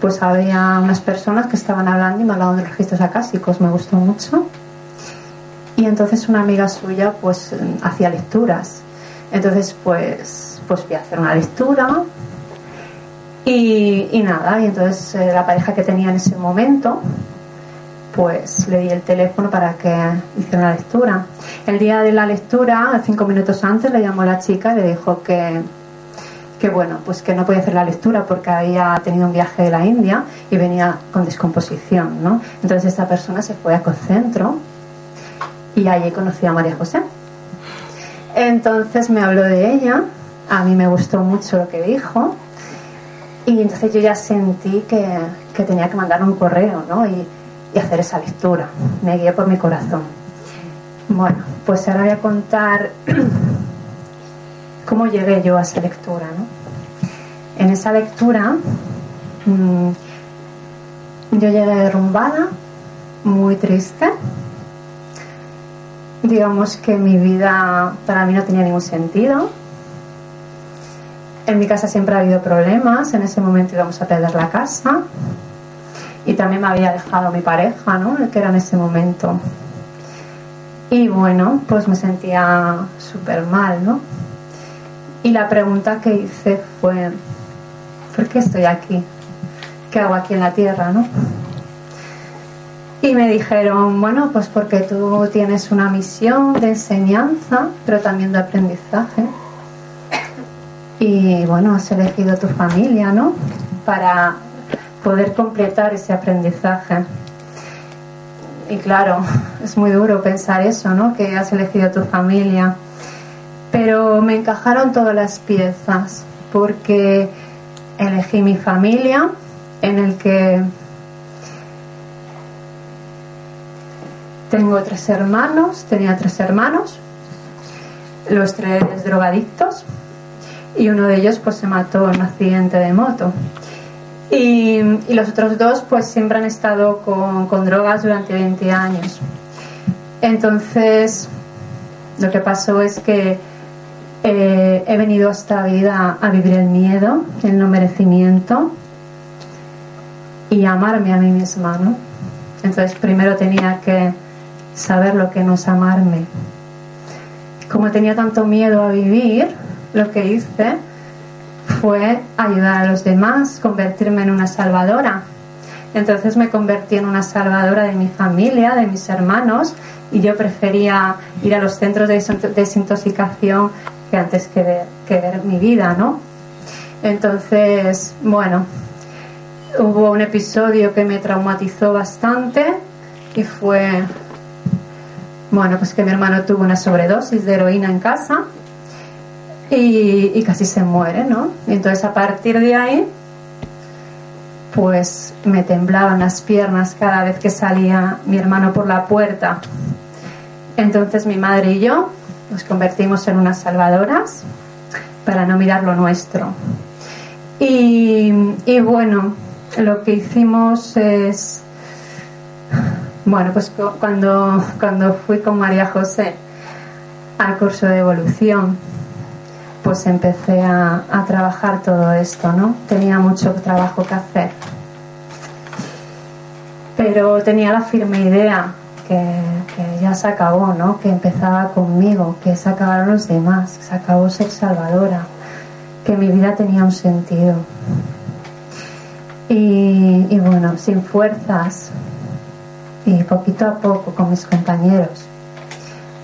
pues había unas personas que estaban hablando y me hablaban de registros acásicos, me gustó mucho. Y entonces una amiga suya pues hacía lecturas. Entonces pues, pues fui a hacer una lectura y, nada, y entonces eh, la pareja que tenía en ese momento pues le di el teléfono para que hiciera una lectura. El día de la lectura, cinco minutos antes, le llamó la chica y le dijo que que bueno, pues que no podía hacer la lectura porque había tenido un viaje de la India y venía con descomposición, ¿no? Entonces esta persona se fue a Concentro y allí conocí a María José. Entonces me habló de ella, a mí me gustó mucho lo que dijo y entonces yo ya sentí que, que tenía que mandar un correo ¿no? y, y hacer esa lectura. Me guié por mi corazón. Bueno, pues ahora voy a contar cómo llegué yo a esa lectura. ¿no? En esa lectura mmm, yo llegué derrumbada, muy triste. Digamos que mi vida para mí no tenía ningún sentido. En mi casa siempre ha habido problemas, en ese momento íbamos a perder la casa y también me había dejado mi pareja, ¿no? El que era en ese momento. Y bueno, pues me sentía súper mal, ¿no? Y la pregunta que hice fue, ¿por qué estoy aquí? ¿Qué hago aquí en la tierra, no? Y me dijeron, bueno, pues porque tú tienes una misión de enseñanza, pero también de aprendizaje. Y bueno, has elegido tu familia, ¿no? Para poder completar ese aprendizaje. Y claro, es muy duro pensar eso, ¿no? Que has elegido tu familia. Pero me encajaron todas las piezas, porque elegí mi familia, en el que tengo tres hermanos, tenía tres hermanos, los tres drogadictos, y uno de ellos pues se mató en un accidente de moto. Y, los otros dos pues siempre han estado con, con, drogas durante 20 años. Entonces, lo que pasó es que eh, he venido a esta vida a vivir el miedo, el no merecimiento y amarme a mí misma, ¿no? Entonces primero tenía que saber lo que no es amarme. Como tenía tanto miedo a vivir, lo que hice fue ayudar a los demás, convertirme en una salvadora. Entonces me convertí en una salvadora de mi familia, de mis hermanos, y yo prefería ir a los centros de desintoxicación que antes que ver, que ver mi vida, ¿no? Entonces, bueno, hubo un episodio que me traumatizó bastante y fue, bueno, pues que mi hermano tuvo una sobredosis de heroína en casa y, casi se muere, ¿no? Y entonces a partir de ahí, pues me temblaban las piernas cada vez que salía mi hermano por la puerta. Entonces mi madre y yo nos convertimos en unas salvadoras para no mirar lo nuestro. Y, y bueno, lo que hicimos es, bueno, pues cuando, cuando fui con María José al curso de evolución, pues empecé a, a trabajar todo esto, ¿no? Tenía mucho trabajo que hacer. Pero tenía la firme idea que, ya se acabó, ¿no? Que empezaba conmigo, que se acabaron los demás, que se acabó ser salvadora, que mi vida tenía un sentido. Y, y, bueno, sin fuerzas y poquito a poco con mis compañeros,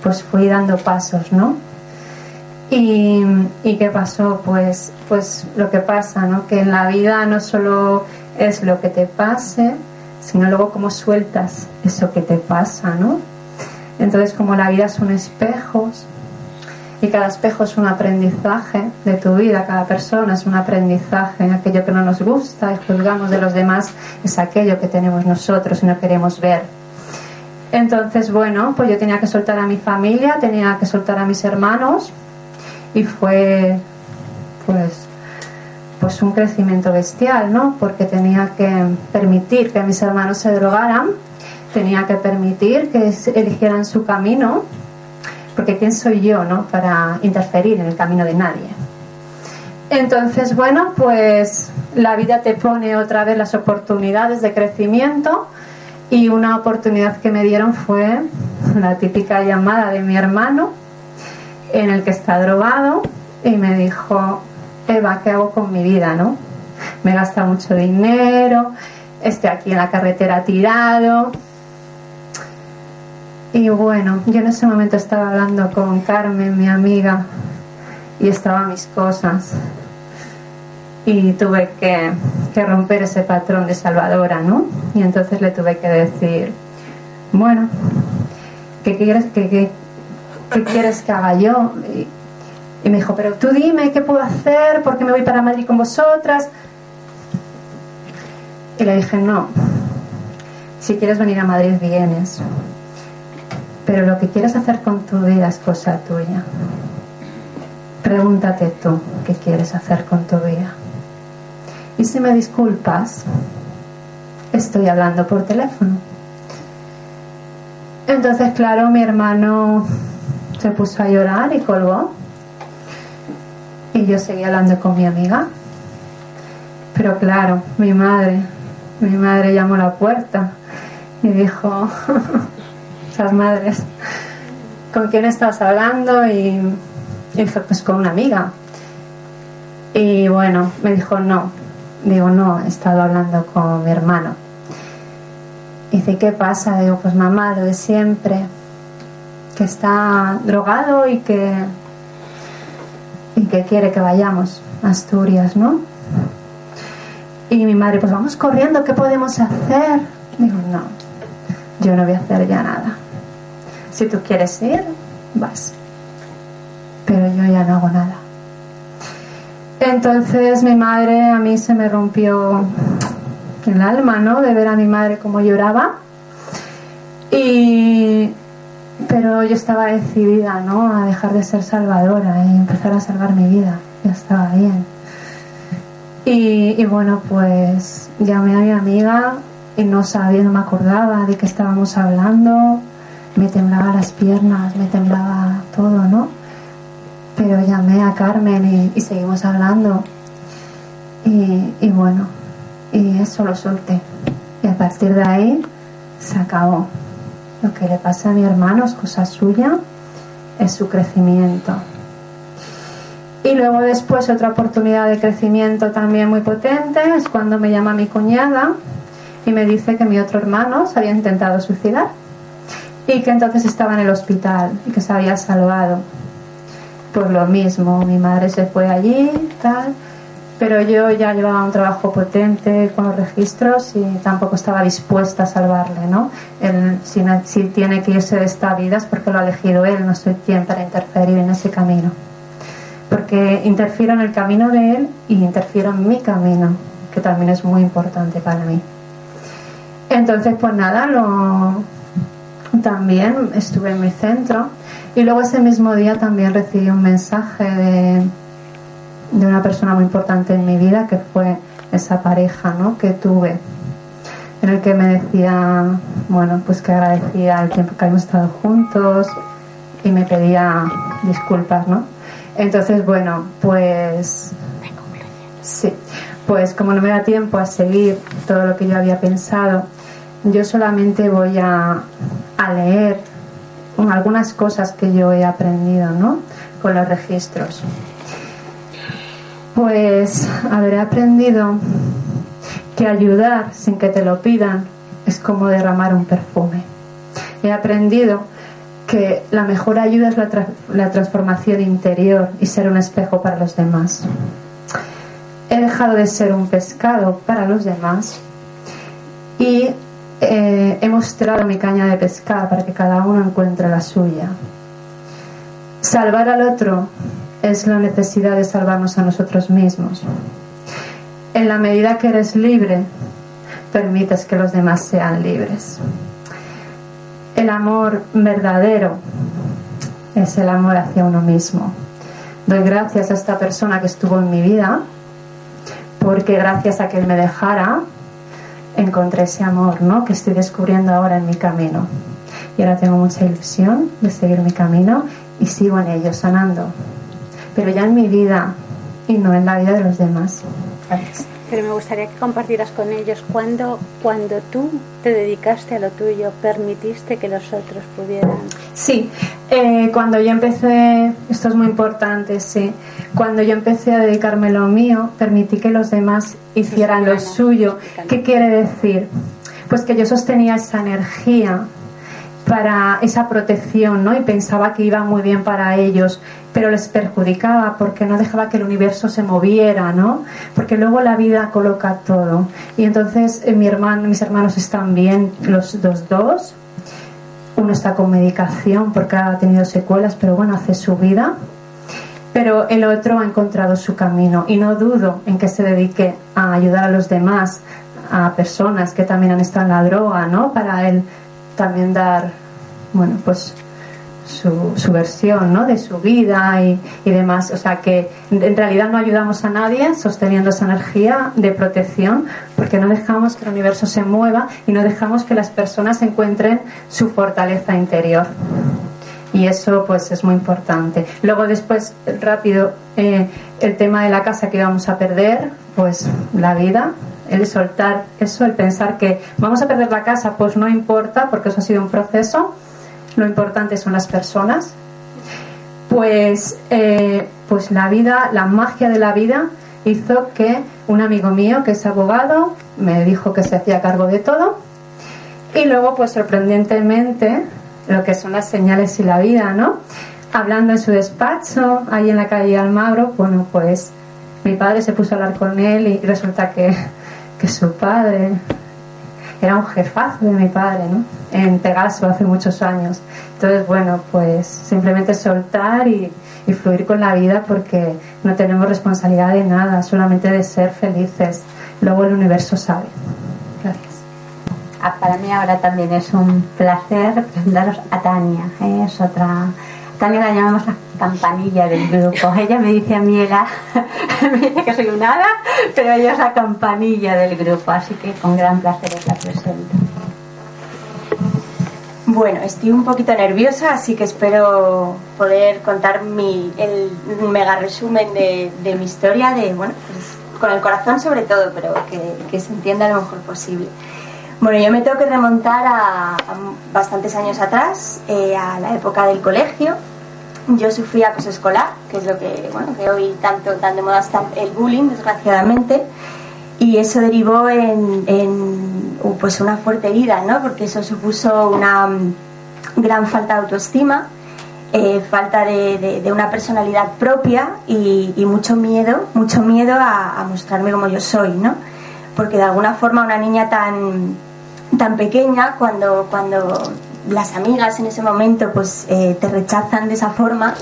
pues fui dando pasos, ¿no? Y, y qué pasó, pues, pues lo que pasa, ¿no? Que en la vida no solo es lo que te pase, sino luego cómo sueltas eso que te pasa, ¿no? Entonces, como la vida son espejos, y cada espejo es un aprendizaje de tu vida, cada persona es un aprendizaje, aquello que no nos gusta y juzgamos de los demás es aquello que tenemos nosotros y no queremos ver. Entonces, bueno, pues yo tenía que soltar a mi familia, tenía que soltar a mis hermanos y fue pues pues un crecimiento bestial, ¿no? Porque tenía que permitir que mis hermanos se drogaran, tenía que permitir que eligieran su camino, porque quién soy yo, ¿no? Para interferir en el camino de nadie. Entonces, bueno, pues la vida te pone otra vez las oportunidades de crecimiento y una oportunidad que me dieron fue la típica llamada de mi hermano en el que está drogado y me dijo, Eva, ¿qué hago con mi vida, no? Me gasta mucho dinero, estoy aquí en la carretera tirado. Y bueno, yo en ese momento estaba hablando con Carmen, mi amiga, y estaba mis cosas. Y tuve que, que romper ese patrón de salvadora, ¿no? Y entonces le tuve que decir, bueno, ¿qué quieres que, que, qué quieres que haga yo? Y, me dijo, pero tú dime qué puedo hacer, porque me voy para Madrid con vosotras. Y le dije, no, si quieres venir a Madrid vienes, pero lo que quieres hacer con tu vida es cosa tuya. Pregúntate tú qué quieres hacer con tu vida. Y si me disculpas, estoy hablando por teléfono. Entonces, claro, mi hermano se puso a llorar y colgó. Y yo seguí hablando con mi amiga. Pero claro, mi madre, mi madre llamó a la puerta y dijo, esas madres, ¿con quién estás hablando? Y, y dije, pues con una amiga. Y bueno, me dijo, no. Digo, no, he estado hablando con mi hermano. Y dice, ¿qué pasa? Digo, pues mamá, lo de siempre, que está drogado y que, y que quiere que vayamos a Asturias, ¿no? Y mi madre, pues vamos corriendo, ¿qué podemos hacer? Digo, no, yo no voy a hacer ya nada. Si tú quieres ir, vas. Pero yo ya no hago nada. Entonces mi madre, a mí se me rompió el alma, ¿no? De ver a mi madre como lloraba. Y pero yo estaba decidida, ¿no? A dejar de ser salvadora y empezar a salvar mi vida. Ya estaba bien. Y, y bueno, pues llamé a mi amiga y no sabía, no me acordaba de qué estábamos hablando. Me temblaba las piernas, me temblaba todo, ¿no? Pero llamé a Carmen y, seguimos hablando. Y, y bueno, y eso lo solté. Y a partir de ahí se acabó. Lo que le pasa a mi hermano es cosa suya, es su crecimiento. Y luego después otra oportunidad de crecimiento también muy potente es cuando me llama mi cuñada y me dice que mi otro hermano se había intentado suicidar y que entonces estaba en el hospital y que se había salvado. Pues lo mismo, mi madre se fue allí, tal, pero yo ya llevaba un trabajo potente con los registros y tampoco estaba dispuesta a salvarle, ¿no? Él, si, tiene que irse de esta vida es porque lo ha elegido él, no soy quien para interferir en ese camino. Porque interfiero en el camino de él y interfiero en mi camino, que también es muy importante para mí. Entonces, pues nada, lo, también estuve en mi centro y luego ese mismo día también recibí un mensaje de, de una persona muy importante en mi vida que fue esa pareja ¿no? que tuve en el que me decía bueno pues que agradecía el tiempo que hemos estado juntos y me pedía disculpas ¿no? entonces bueno pues sí pues como no me da tiempo a seguir todo lo que yo había pensado yo solamente voy a, leer algunas cosas que yo he aprendido ¿no? con los registros. Pues habré aprendido que ayudar sin que te lo pidan es como derramar un perfume. He aprendido que la mejor ayuda es la, la transformación interior y ser un espejo para los demás. He dejado de ser un pescado para los demás y eh, he mostrado mi caña de pescar para que cada uno encuentre la suya. Salvar al otro es la necesidad de salvarnos a nosotros mismos. En la medida que eres libre, permites que los demás sean libres. El amor verdadero es el amor hacia uno mismo. Doy gracias a esta persona que estuvo en mi vida, porque gracias a que él me dejara, encontré ese amor ¿no? que estoy descubriendo ahora en mi camino. Y ahora tengo mucha ilusión de seguir mi camino y sigo en ello, sanando. Pero ya en mi vida y no en la vida de los demás. Gracias. Pero me gustaría que compartieras con ellos cuando, cuando tú te dedicaste a lo tuyo, permitiste que los otros pudieran. Sí, eh, cuando yo empecé, esto es muy importante, sí, cuando yo empecé a dedicarme a lo mío, permití que los demás hicieran lo suyo. ¿Qué quiere decir? Pues que yo sostenía esa energía para esa protección, ¿no? Y pensaba que iba muy bien para ellos, pero les perjudicaba porque no dejaba que el universo se moviera, ¿no? Porque luego la vida coloca todo. Y entonces eh, mi hermano, mis hermanos están bien, los dos, dos. Uno está con medicación porque ha tenido secuelas, pero bueno, hace su vida. pero el otro ha encontrado su camino y no dudo en que se dedique a ayudar a los demás, a personas que también han estado en la droga, ¿no? Para él también dar, bueno, pues su, su versión ¿no? de su vida y, y, demás. O sea que en realidad no ayudamos a nadie sosteniendo esa energía de protección porque no dejamos que el universo se mueva y no dejamos que las personas encuentren su fortaleza interior. Y eso pues es muy importante. Luego después, rápido, eh, el tema de la casa que íbamos a perder, pues la vida, el soltar eso, el pensar que vamos a perder la casa, pues no importa porque eso ha sido un proceso lo importante son las personas, pues, eh, pues la vida, la magia de la vida hizo que un amigo mío que es abogado me dijo que se hacía cargo de todo y luego pues sorprendentemente lo que son las señales y la vida, ¿no? Hablando en su despacho, ahí en la calle Almagro, bueno pues mi padre se puso a hablar con él y resulta que, que su padre era un jefazo de mi padre, ¿no? En Pegaso hace muchos años. Entonces, bueno, pues simplemente soltar y, y fluir con la vida porque no tenemos responsabilidad de nada, solamente de ser felices. Luego el universo sabe. Gracias. Ah, para mí ahora también es un placer presentaros a Tania, ¿eh? es otra también la llamamos la campanilla del grupo. Ella me dice a mí, me dice que soy un hada, pero ella es la campanilla del grupo, así que con gran placer os la presento. Bueno, estoy un poquito nerviosa, así que espero poder contar mi, el mega resumen de, mi historia, de bueno, pues, con el corazón sobre todo, pero que, se entienda lo mejor posible. Bueno, yo me tengo que remontar a, bastantes años atrás, eh, a la época del colegio, yo sufrí acoso escolar, que es lo que, bueno, que hoy tanto tan de moda está el bullying, desgraciadamente, y eso derivó en, uh, pues una fuerte herida, ¿no? Porque eso supuso una mm, gran falta de autoestima, eh, falta de, una personalidad propia y, mucho miedo, mucho miedo a, a, mostrarme como yo soy, ¿no? Porque de alguna forma una niña tan, tan pequeña, cuando, cuando las amigas en ese momento pues eh, te rechazan de esa forma,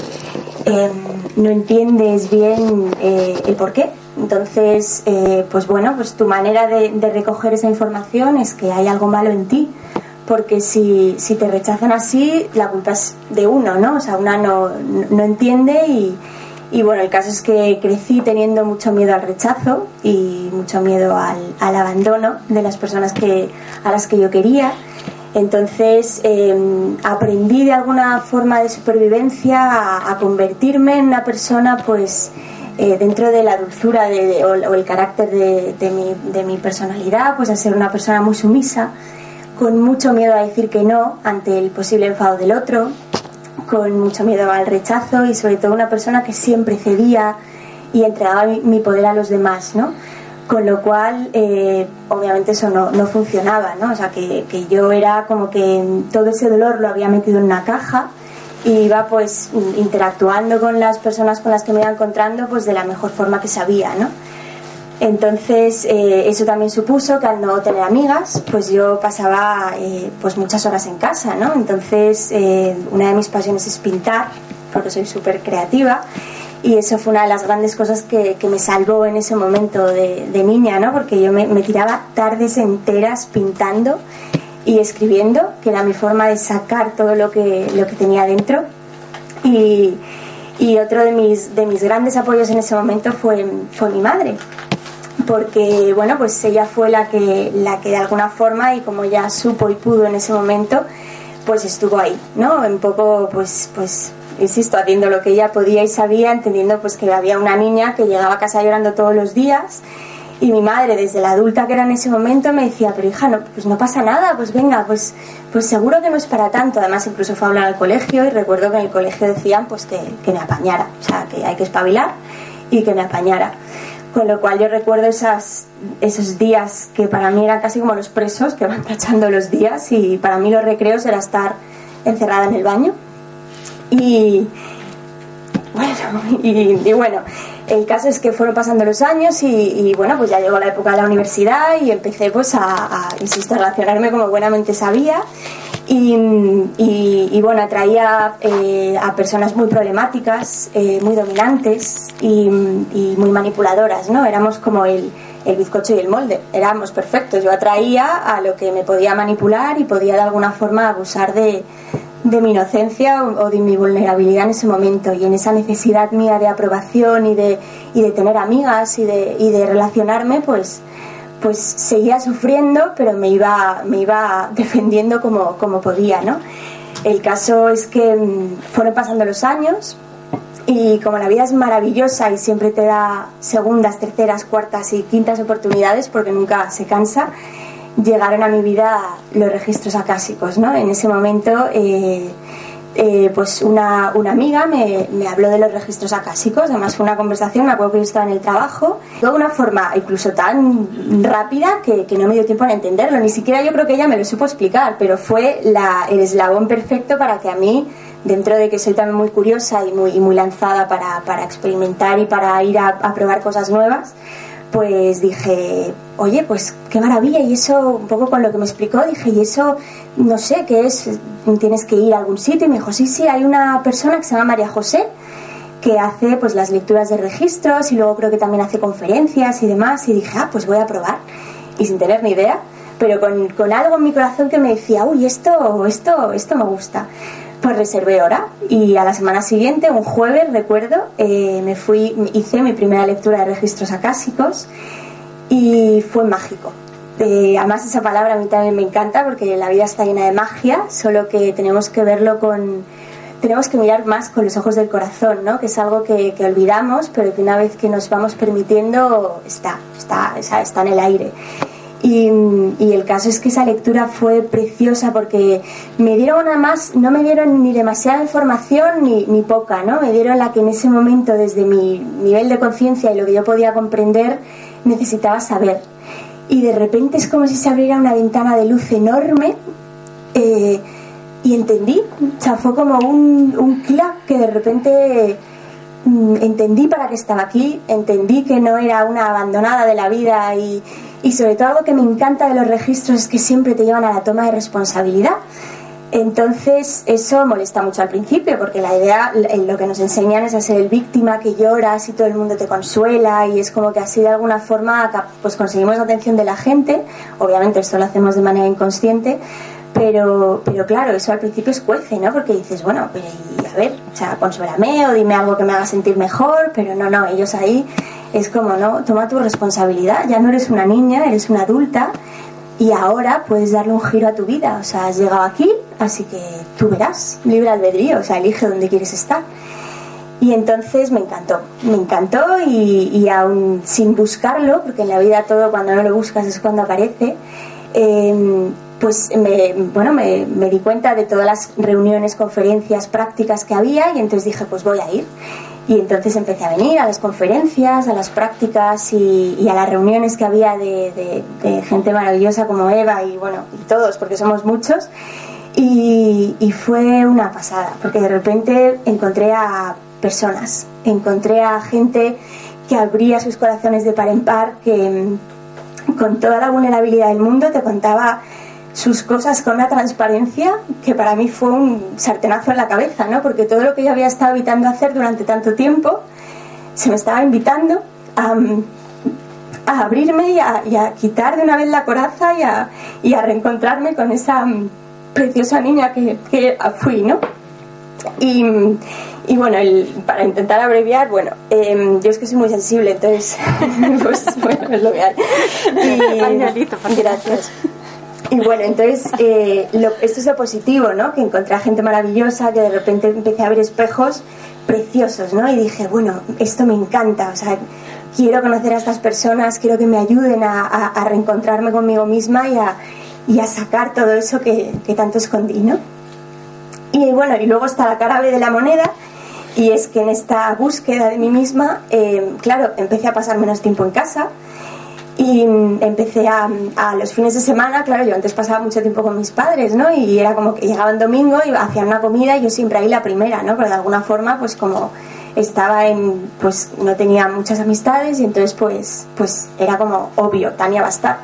em, no entiendes bien eh, el por qué. Entonces, eh, pues bueno, pues tu manera de, recoger esa información es que hay algo malo en ti, porque si, si te rechazan así, la culpa es de uno, ¿no? O sea, una no, no entiende y, y bueno, el caso es que crecí teniendo mucho miedo al rechazo y mucho miedo al, al abandono de las personas que, a las que yo quería entonces em, aprendí de alguna forma de supervivencia a, convertirme en una persona pues eh, dentro de la dulzura de, o, el carácter de, mi, de, mi, personalidad, pues a ser una persona muy sumisa, con mucho miedo a decir que no ante el posible enfado del otro, con mucho miedo al rechazo y sobre todo una persona que siempre cedía y entregaba mi poder a los demás, ¿no? Con lo cual eh, obviamente eso no, no, funcionaba, ¿no? O sea, que, que, yo era como que todo ese dolor lo había metido en una caja y iba pues interactuando con las personas con las que me iba encontrando pues de la mejor forma que sabía, ¿no? Entonces eh, eso también supuso que al no tener amigas pues yo pasaba eh, pues muchas horas en casa, ¿no? Entonces una de mis pasiones es pintar porque soy súper creativa y eso fue una de las grandes cosas que, que me salvó en ese momento de, de niña, ¿no? Porque yo me, me, tiraba tardes enteras pintando y escribiendo, que era mi forma de sacar todo lo que, lo que tenía dentro. Y, y otro de mis, de mis grandes apoyos en ese momento fue, fue mi madre, porque bueno, pues ella fue la que, la que de alguna forma, y como ya supo y pudo en ese momento, pues estuvo ahí, ¿no? Un poco, pues, pues insisto, haciendo lo que ella podía y sabía, entendiendo pues que había una niña que llegaba a casa llorando todos los días y mi madre, desde la adulta que era en ese momento, me decía, pero hija, no, pues no pasa nada, pues venga, pues, pues seguro que no es para tanto. Además, incluso fue a hablar al colegio y recuerdo que en el colegio decían pues que, que me apañara, o sea, que hay que espabilar y que me apañara. Con lo cual yo recuerdo esas, esos días que para mí eran casi como los presos, que van tachando los días y para mí los recreos era estar encerrada en el baño y bueno, y, bueno, el caso es que fueron pasando los años y, bueno, pues ya llegó la época de la universidad y empecé pues a, a insisto, relacionarme como buenamente sabía Y, bueno, atraía eh, a personas muy problemáticas, eh, muy dominantes y, muy manipuladoras, ¿no? Éramos como el, el bizcocho y el molde, éramos perfectos. Yo atraía a lo que me podía manipular y podía de alguna forma abusar de, de mi inocencia o, de mi vulnerabilidad en ese momento y en esa necesidad mía de aprobación y de, y de tener amigas y de, y de relacionarme, pues pues seguía sufriendo, pero me iba, me iba defendiendo como, como podía, ¿no? El caso es que mm, fueron pasando los años y como la vida es maravillosa y siempre te da segundas, terceras, cuartas y quintas oportunidades porque nunca se cansa, llegaron a mi vida los registros acásicos, ¿no? En ese momento eh, eh, pues una, una amiga me, me, habló de los registros acásicos, además fue una conversación, me acuerdo que yo estaba en el trabajo, de una forma incluso tan rápida que, que, no me dio tiempo a entenderlo, ni siquiera yo creo que ella me lo supo explicar, pero fue la, el eslabón perfecto para que a mí, dentro de que soy también muy curiosa y muy, y muy lanzada para, para, experimentar y para ir a, a probar cosas nuevas, pues dije, oye, pues qué maravilla, y eso, un poco con lo que me explicó, dije, y eso, no sé, ¿qué es? ¿Tienes que ir a algún sitio? Y me dijo, sí, sí, hay una persona que se llama María José, que hace pues las lecturas de registros y luego creo que también hace conferencias y demás, y dije, ah, pues voy a probar, y sin tener ni idea, pero con, con algo en mi corazón que me decía, uy, esto, esto, esto me gusta pues reservé hora y a la semana siguiente, un jueves, recuerdo, eh, me fui, hice mi primera lectura de registros acásicos y fue mágico. Eh, además esa palabra a mí también me encanta porque la vida está llena de magia, solo que tenemos que verlo con, tenemos que mirar más con los ojos del corazón, ¿no? que es algo que, que olvidamos, pero que una vez que nos vamos permitiendo está, está, está en el aire. Y, el caso es que esa lectura fue preciosa porque me dieron nada más, no me dieron ni demasiada información ni, ni poca, ¿no? Me dieron la que en ese momento, desde mi nivel de conciencia y lo que yo podía comprender, necesitaba saber. Y de repente es como si se abriera una ventana de luz enorme eh, y entendí. O fue como un, un clap que de repente mm, entendí para qué estaba aquí, entendí que no era una abandonada de la vida y, y sobre todo algo que me encanta de los registros es que siempre te llevan a la toma de responsabilidad. Entonces eso molesta mucho al principio porque la idea, lo que nos enseñan es a ser el víctima que lloras y todo el mundo te consuela y es como que así de alguna forma pues conseguimos la atención de la gente, obviamente esto lo hacemos de manera inconsciente, pero, pero claro, eso al principio es cuece, ¿no? Porque dices, bueno, a ver, consuélame o dime algo que me haga sentir mejor, pero no, no, ellos ahí es como, no, toma tu responsabilidad, ya no eres una niña, eres una adulta y ahora puedes darle un giro a tu vida, o sea, has llegado aquí, así que tú verás, libre albedrío, o sea, elige dónde quieres estar. Y entonces me encantó, me encantó y, y aún sin buscarlo, porque en la vida todo cuando no lo buscas es cuando aparece, eh, pues bueno, me, me, di cuenta de todas las reuniones, conferencias, prácticas que había y entonces dije, pues voy a ir. Y entonces empecé a venir a las conferencias, a las prácticas y, a las reuniones que había de, gente maravillosa como Eva y bueno, y todos, porque somos muchos. Y, fue una pasada, porque de repente encontré a personas, encontré a gente que abría sus corazones de par en par, que con toda la vulnerabilidad del mundo te contaba sus cosas con una transparencia que para mí fue un sartenazo en la cabeza, ¿no? Porque todo lo que yo había estado evitando hacer durante tanto tiempo se me estaba invitando a, a abrirme y a, quitar de una vez la coraza y a, y a reencontrarme con esa mm, preciosa niña que, que fui, ¿no? Y, y bueno, el, para intentar abreviar, bueno, em, yo es que soy muy sensible, entonces, pues bueno, es lo que hay. Y, gracias. Y bueno, entonces eh, esto es lo positivo, ¿no? Que encontré a gente maravillosa, que de repente empecé a ver espejos preciosos, ¿no? Y dije, bueno, esto me encanta, o sea, quiero conocer a estas personas, quiero que me ayuden a, reencontrarme conmigo misma y a, y a sacar todo eso que, que, tanto escondí, ¿no? Y bueno, y luego está la cara B de la moneda, y es que en esta búsqueda de mí misma, eh, claro, empecé a pasar menos tiempo en casa, y empecé a, a, los fines de semana, claro, yo antes pasaba mucho tiempo con mis padres, ¿no? Y era como que llegaba el domingo y hacían una comida y yo siempre ahí la primera, ¿no? Pero de alguna forma, pues como estaba en, pues no tenía muchas amistades y entonces pues, pues era como obvio, Tania va a estar.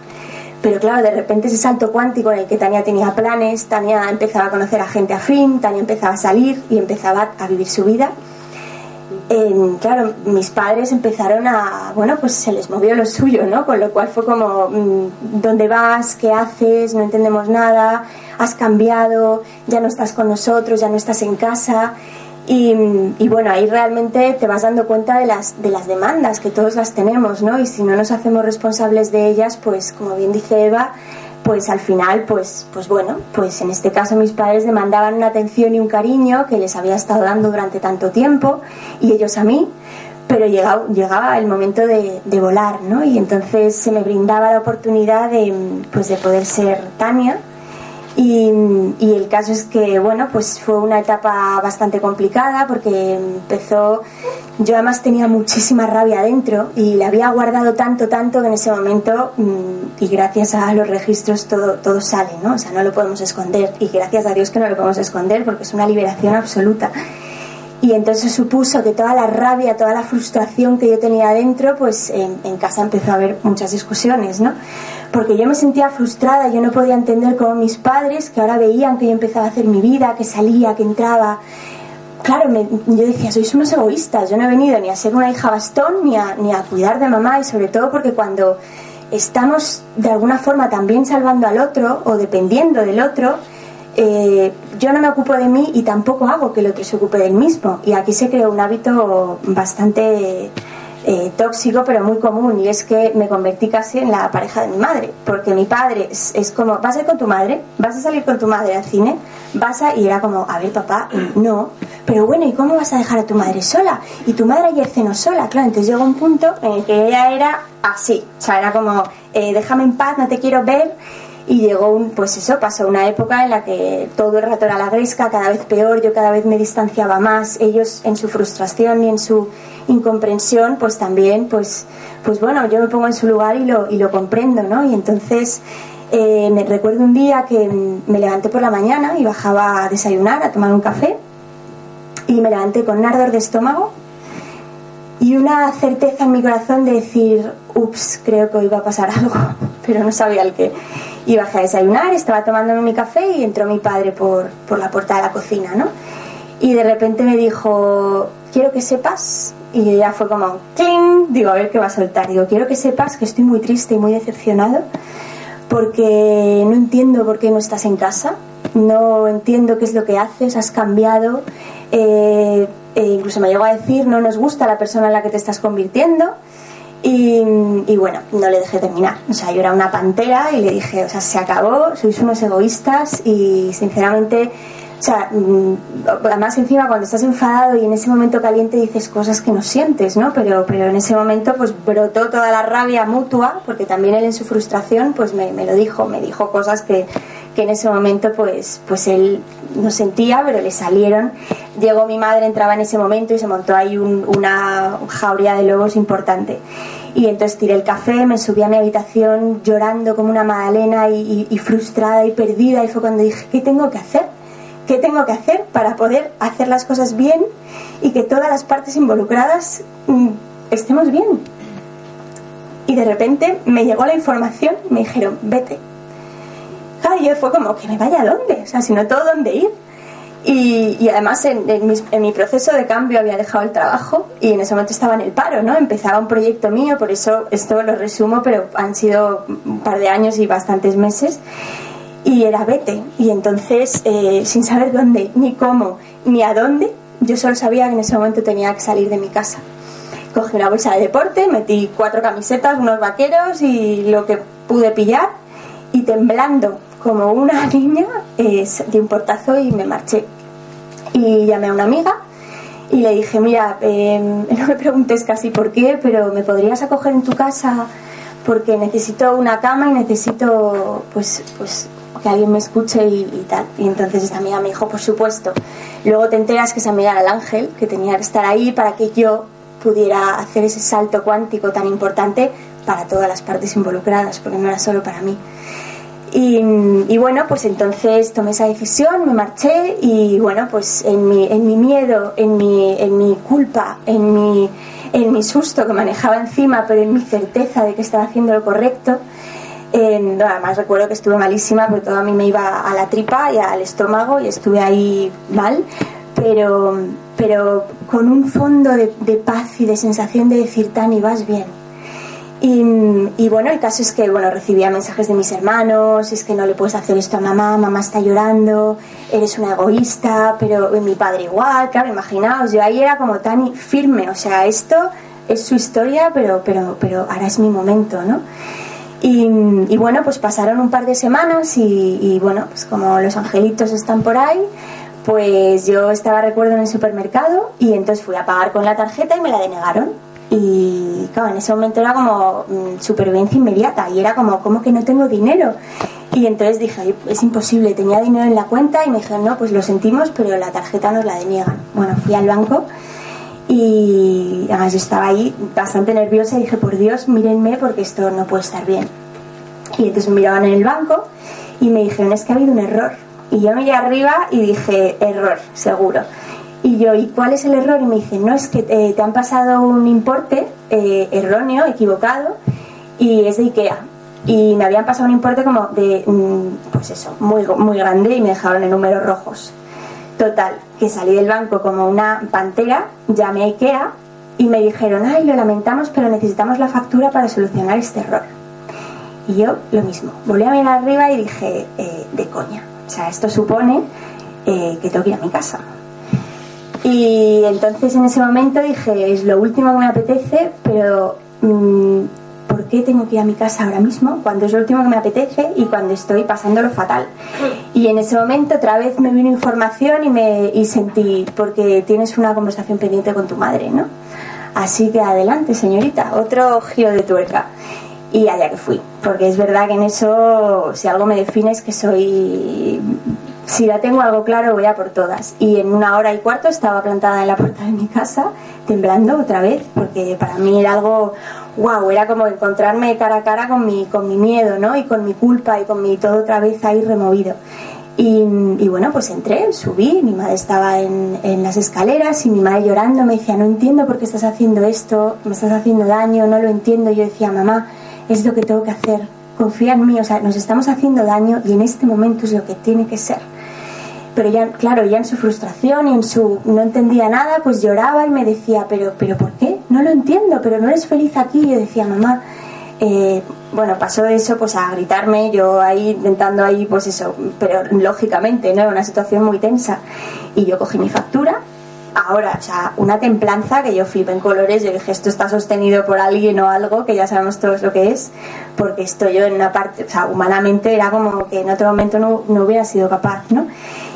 Pero claro, de repente ese salto cuántico en el que Tania tenía planes, Tania empezaba a conocer a gente afín, Tania empezaba a salir y empezaba a vivir su vida. Claro, mis padres empezaron a, bueno, pues se les movió lo suyo, ¿no? Con lo cual fue como, mm, ¿dónde vas? ¿Qué haces? No entendemos nada, has cambiado, ya no estás con nosotros, ya no estás en casa. Y, bueno, ahí realmente te vas dando cuenta de las, de las demandas, que todos las tenemos, ¿no? Y si no nos hacemos responsables de ellas, pues como bien dice Eva, pues al final, pues, pues bueno, pues en este caso mis padres demandaban una atención y un cariño que les había estado dando durante tanto tiempo y ellos a mí, pero llegaba, llegaba el momento de, de volar, ¿no? Y entonces se me brindaba la oportunidad de, pues de poder ser Tania, y, el caso es que, bueno, pues fue una etapa bastante complicada porque empezó, yo además tenía muchísima rabia dentro y le había guardado tanto, tanto que en ese momento, mm, y gracias a los registros todo, todo sale, ¿no? O sea, no lo podemos esconder y gracias a Dios que no lo podemos esconder porque es una liberación absoluta. Y entonces supuso que toda la rabia, toda la frustración que yo tenía dentro, pues en, en casa empezó a haber muchas discusiones, ¿no? Porque yo me sentía frustrada, yo no podía entender cómo mis padres, que ahora veían que yo empezaba a hacer mi vida, que salía, que entraba, claro, yo decía, sois unos egoístas, yo no he venido ni a ser una hija bastón, ni a, ni a cuidar de mamá, y sobre todo porque cuando estamos de alguna forma también salvando al otro o dependiendo del otro, eh, yo no me ocupo de mí y tampoco hago que el otro se ocupe del mismo. Y aquí se creó un hábito bastante eh, tóxico pero muy común y es que me convertí casi en la pareja de mi madre porque mi padre es, como vas a ir con tu madre vas a salir con tu madre al cine vas a y era como a ver papá no pero bueno y cómo vas a dejar a tu madre sola y tu madre ayer cenó sola claro entonces llegó un punto en el que ella era así o sea era como eh, déjame en paz no te quiero ver y llegó un, pues eso, pasó una época en la que todo el rato era la gresca, cada vez peor, yo cada vez me distanciaba más, ellos en su frustración y en su incomprensión, pues también, pues, pues bueno, yo me pongo en su lugar y lo, y lo comprendo, ¿no? Y entonces eh, me recuerdo un día que me levanté por la mañana y bajaba a desayunar, a tomar un café, y me levanté con un ardor de estómago y una certeza en mi corazón de decir, ups, creo que hoy va a pasar algo, pero no sabía el qué. Y bajé a desayunar, estaba tomándome mi café y entró mi padre por, por la puerta de la cocina, ¿no? Y de repente me dijo, quiero que sepas, y ya fue como, ¡cling! Digo, a ver qué va a soltar. Digo, quiero que sepas que estoy muy triste y muy decepcionado porque no entiendo por qué no estás en casa, no entiendo qué es lo que haces, has cambiado. Eh, e incluso me llegó a decir, no nos gusta la persona en la que te estás convirtiendo. Y, y, bueno, no le dejé terminar. O sea, yo era una pantera y le dije, o sea, se acabó, sois unos egoístas y sinceramente o sea, mm, además encima cuando estás enfadado y en ese momento caliente dices cosas que no sientes, ¿no? Pero, pero en ese momento pues brotó toda la rabia mutua, porque también él en su frustración pues me, lo dijo, me dijo cosas que, en ese momento pues, pues él no sentía, pero le salieron. Llegó mi madre, entraba en ese momento y se montó ahí una jauría de lobos importante. Y entonces tiré el café, me subí a mi habitación llorando como una magdalena y frustrada y perdida y fue cuando dije, ¿qué tengo que hacer? qué tengo que hacer para poder hacer las cosas bien y que todas las partes involucradas mm, estemos bien. Y de repente me llegó la información, me dijeron, vete. Y yo fue como, que me vaya a dónde, o sea, si no todo dónde ir. Y, además en, en, mi, proceso de cambio había dejado el trabajo y en ese momento estaba en el paro, ¿no? Empezaba un proyecto mío, por eso esto lo resumo, pero han sido un par de años y bastantes meses y era vete. Y entonces, eh, sin saber dónde, ni cómo, ni a dónde, yo solo sabía que en ese momento tenía que salir de mi casa. Cogí una bolsa de deporte, metí cuatro camisetas, unos vaqueros y lo que pude pillar y temblando como una niña eh, di un portazo y me marché. Y llamé a una amiga y le dije, mira, em, no me preguntes casi por qué, pero ¿me podrías acoger en tu casa? Porque necesito una cama y necesito pues, pues que alguien me escuche y, tal. Y entonces esta amiga me dijo, por supuesto. Luego te enteras que esa amiga era el ángel, que tenía que estar ahí para que yo pudiera hacer ese salto cuántico tan importante para todas las partes involucradas, porque no era solo para mí. Y, bueno, pues entonces tomé esa decisión, me marché y bueno, pues en mi, en mi miedo, en mi, en mi culpa, en mi, en mi susto que manejaba encima, pero en mi certeza de que estaba haciendo lo correcto, Eh, además recuerdo que estuve malísima porque todo a mí me iba a la tripa y al estómago y estuve ahí mal, pero, pero con un fondo de, paz y de sensación de decir, Tani, vas bien. Y, bueno, el caso es que bueno, recibía mensajes de mis hermanos, es que no le puedes hacer esto a mamá, mamá está llorando, eres una egoísta, pero mi padre igual, claro, imaginaos, yo ahí era como tan firme, o sea, esto es su historia, pero, pero, pero ahora es mi momento, ¿no? Y, bueno, pues pasaron un par de semanas y, y, bueno, pues como los angelitos están por ahí, pues yo estaba, recuerdo, en el supermercado y entonces fui a pagar con la tarjeta y me la denegaron. Y claro, en ese momento era como mm, supervivencia inmediata y era como, ¿cómo que no tengo dinero? Y entonces dije, es imposible, tenía dinero en la cuenta y me dijeron, no, pues lo sentimos, pero la tarjeta nos la deniegan. Bueno, fui al banco y además yo estaba ahí bastante nerviosa y dije, por Dios, mírenme porque esto no puede estar bien. Y entonces me miraban en el banco y me dijeron, es que ha habido un error y yo miré arriba y dije, error, seguro. Y yo, ¿y cuál es el error? Y me dice, no, es que eh, te han pasado un importe eh, erróneo, equivocado, y es de Ikea. Y me habían pasado un importe como de, mm, pues eso, muy, muy grande y me dejaron en números rojos. Total, que salí del banco como una pantera, llamé a Ikea y me dijeron, ay, lo lamentamos, pero necesitamos la factura para solucionar este error. Y yo lo mismo, volví a mirar arriba y dije, eh, de coña o sea, esto supone eh, que tengo que ir a mi casa. Y entonces en ese momento dije, es lo último que me apetece, pero mm, ¿por qué tengo que ir a mi casa ahora mismo cuando es lo último que me apetece y cuando estoy pasándolo fatal? Y en ese momento otra vez me vino información y, me, y sentí, porque tienes una conversación pendiente con tu madre, ¿no? Así que adelante, señorita, otro giro de tuerca y allá que fui. Porque es verdad que en eso, si algo me define es que soy. Si la tengo algo claro, voy a por todas. Y en una hora y cuarto estaba plantada en la puerta de mi casa, temblando otra vez, porque para mí era algo. ¡Wow! Era como encontrarme cara a cara con mi, con mi miedo, ¿no? Y con mi culpa y con mi todo otra vez ahí removido. Y, bueno, pues entré, subí, mi madre estaba en, en, las escaleras y mi madre llorando me decía, no entiendo por qué estás haciendo esto, me estás haciendo daño, no lo entiendo. Yo decía, mamá, es lo que tengo que hacer, confía en mí, o sea, nos estamos haciendo daño y en este momento es lo que tiene que ser. Pero ya, claro, ya en su frustración y en su no entendía nada, pues lloraba y me decía, pero, pero ¿por qué? No lo entiendo, pero no eres feliz aquí. Yo decía, mamá, eh, bueno, pasó eso pues a gritarme, yo ahí intentando ahí pues eso, pero lógicamente, ¿no? Era una situación muy tensa. Y yo cogí mi factura ahora, o sea, una templanza que yo flipo en colores, yo dije, esto está sostenido por alguien o algo, que ya sabemos todos lo que es, porque esto yo en una parte, o sea, humanamente era como que en otro momento no, no hubiera sido capaz, ¿no?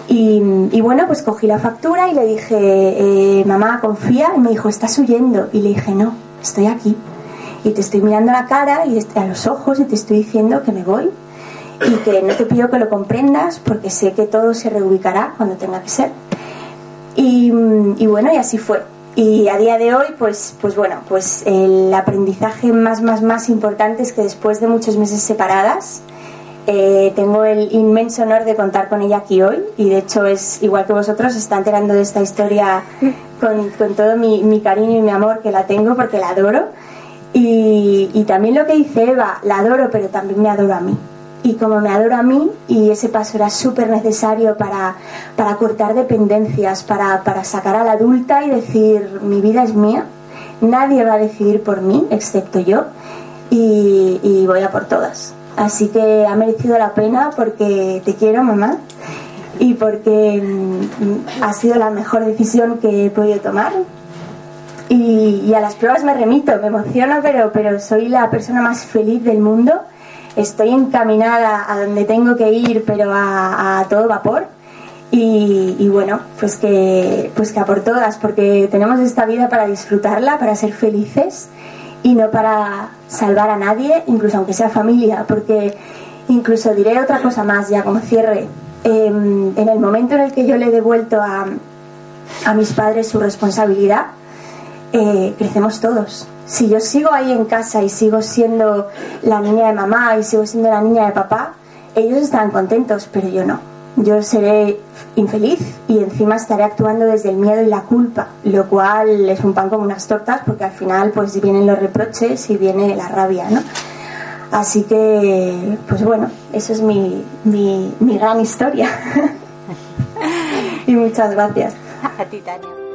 Y, y, bueno, pues cogí la factura y le dije, eh, mamá, confía, y me dijo, estás huyendo, y le dije, no, estoy aquí, y te estoy mirando a la cara y a los ojos y te estoy diciendo que me voy y que no te pido que lo comprendas porque sé que todo se reubicará cuando tenga que ser. Y, bueno, y así fue. Y a día de hoy, pues, pues bueno, pues el aprendizaje más, más, más importante es que después de muchos meses separadas, eh, tengo el inmenso honor de contar con ella aquí hoy y de hecho es igual que vosotros, está enterando de esta historia con, todo mi, cariño y mi amor que la tengo porque la adoro. Y, también lo que dice Eva, la adoro, pero también me adoro a mí y como me adoro a mí y ese paso era súper necesario para, para, cortar dependencias, para, para sacar a la adulta y decir mi vida es mía, nadie va a decidir por mí excepto yo y voy a por todas. Así que ha merecido la pena porque te quiero mamá y porque mm, ha sido la mejor decisión que he podido tomar. Y, y, a las pruebas me remito, me emociono, pero, pero soy la persona más feliz del mundo. Estoy encaminada a donde tengo que ir, pero a, todo vapor. Y, bueno, pues que, pues que a por todas, porque tenemos esta vida para disfrutarla, para ser felices y no para salvar a nadie, incluso aunque sea familia, porque incluso diré otra cosa más ya como cierre. Em, en el momento en el que yo le he devuelto a, a mis padres su responsabilidad, eh, crecemos todos si yo sigo ahí en casa y sigo siendo la niña de mamá y sigo siendo la niña de papá, ellos estarán contentos, pero yo no. Yo seré infeliz y encima estaré actuando desde el miedo y la culpa, lo cual es un pan como unas tortas porque al final pues vienen los reproches y viene la rabia, ¿no? Así que, pues bueno, eso es mi, mi, mi gran historia. y muchas gracias. A ti, Tania.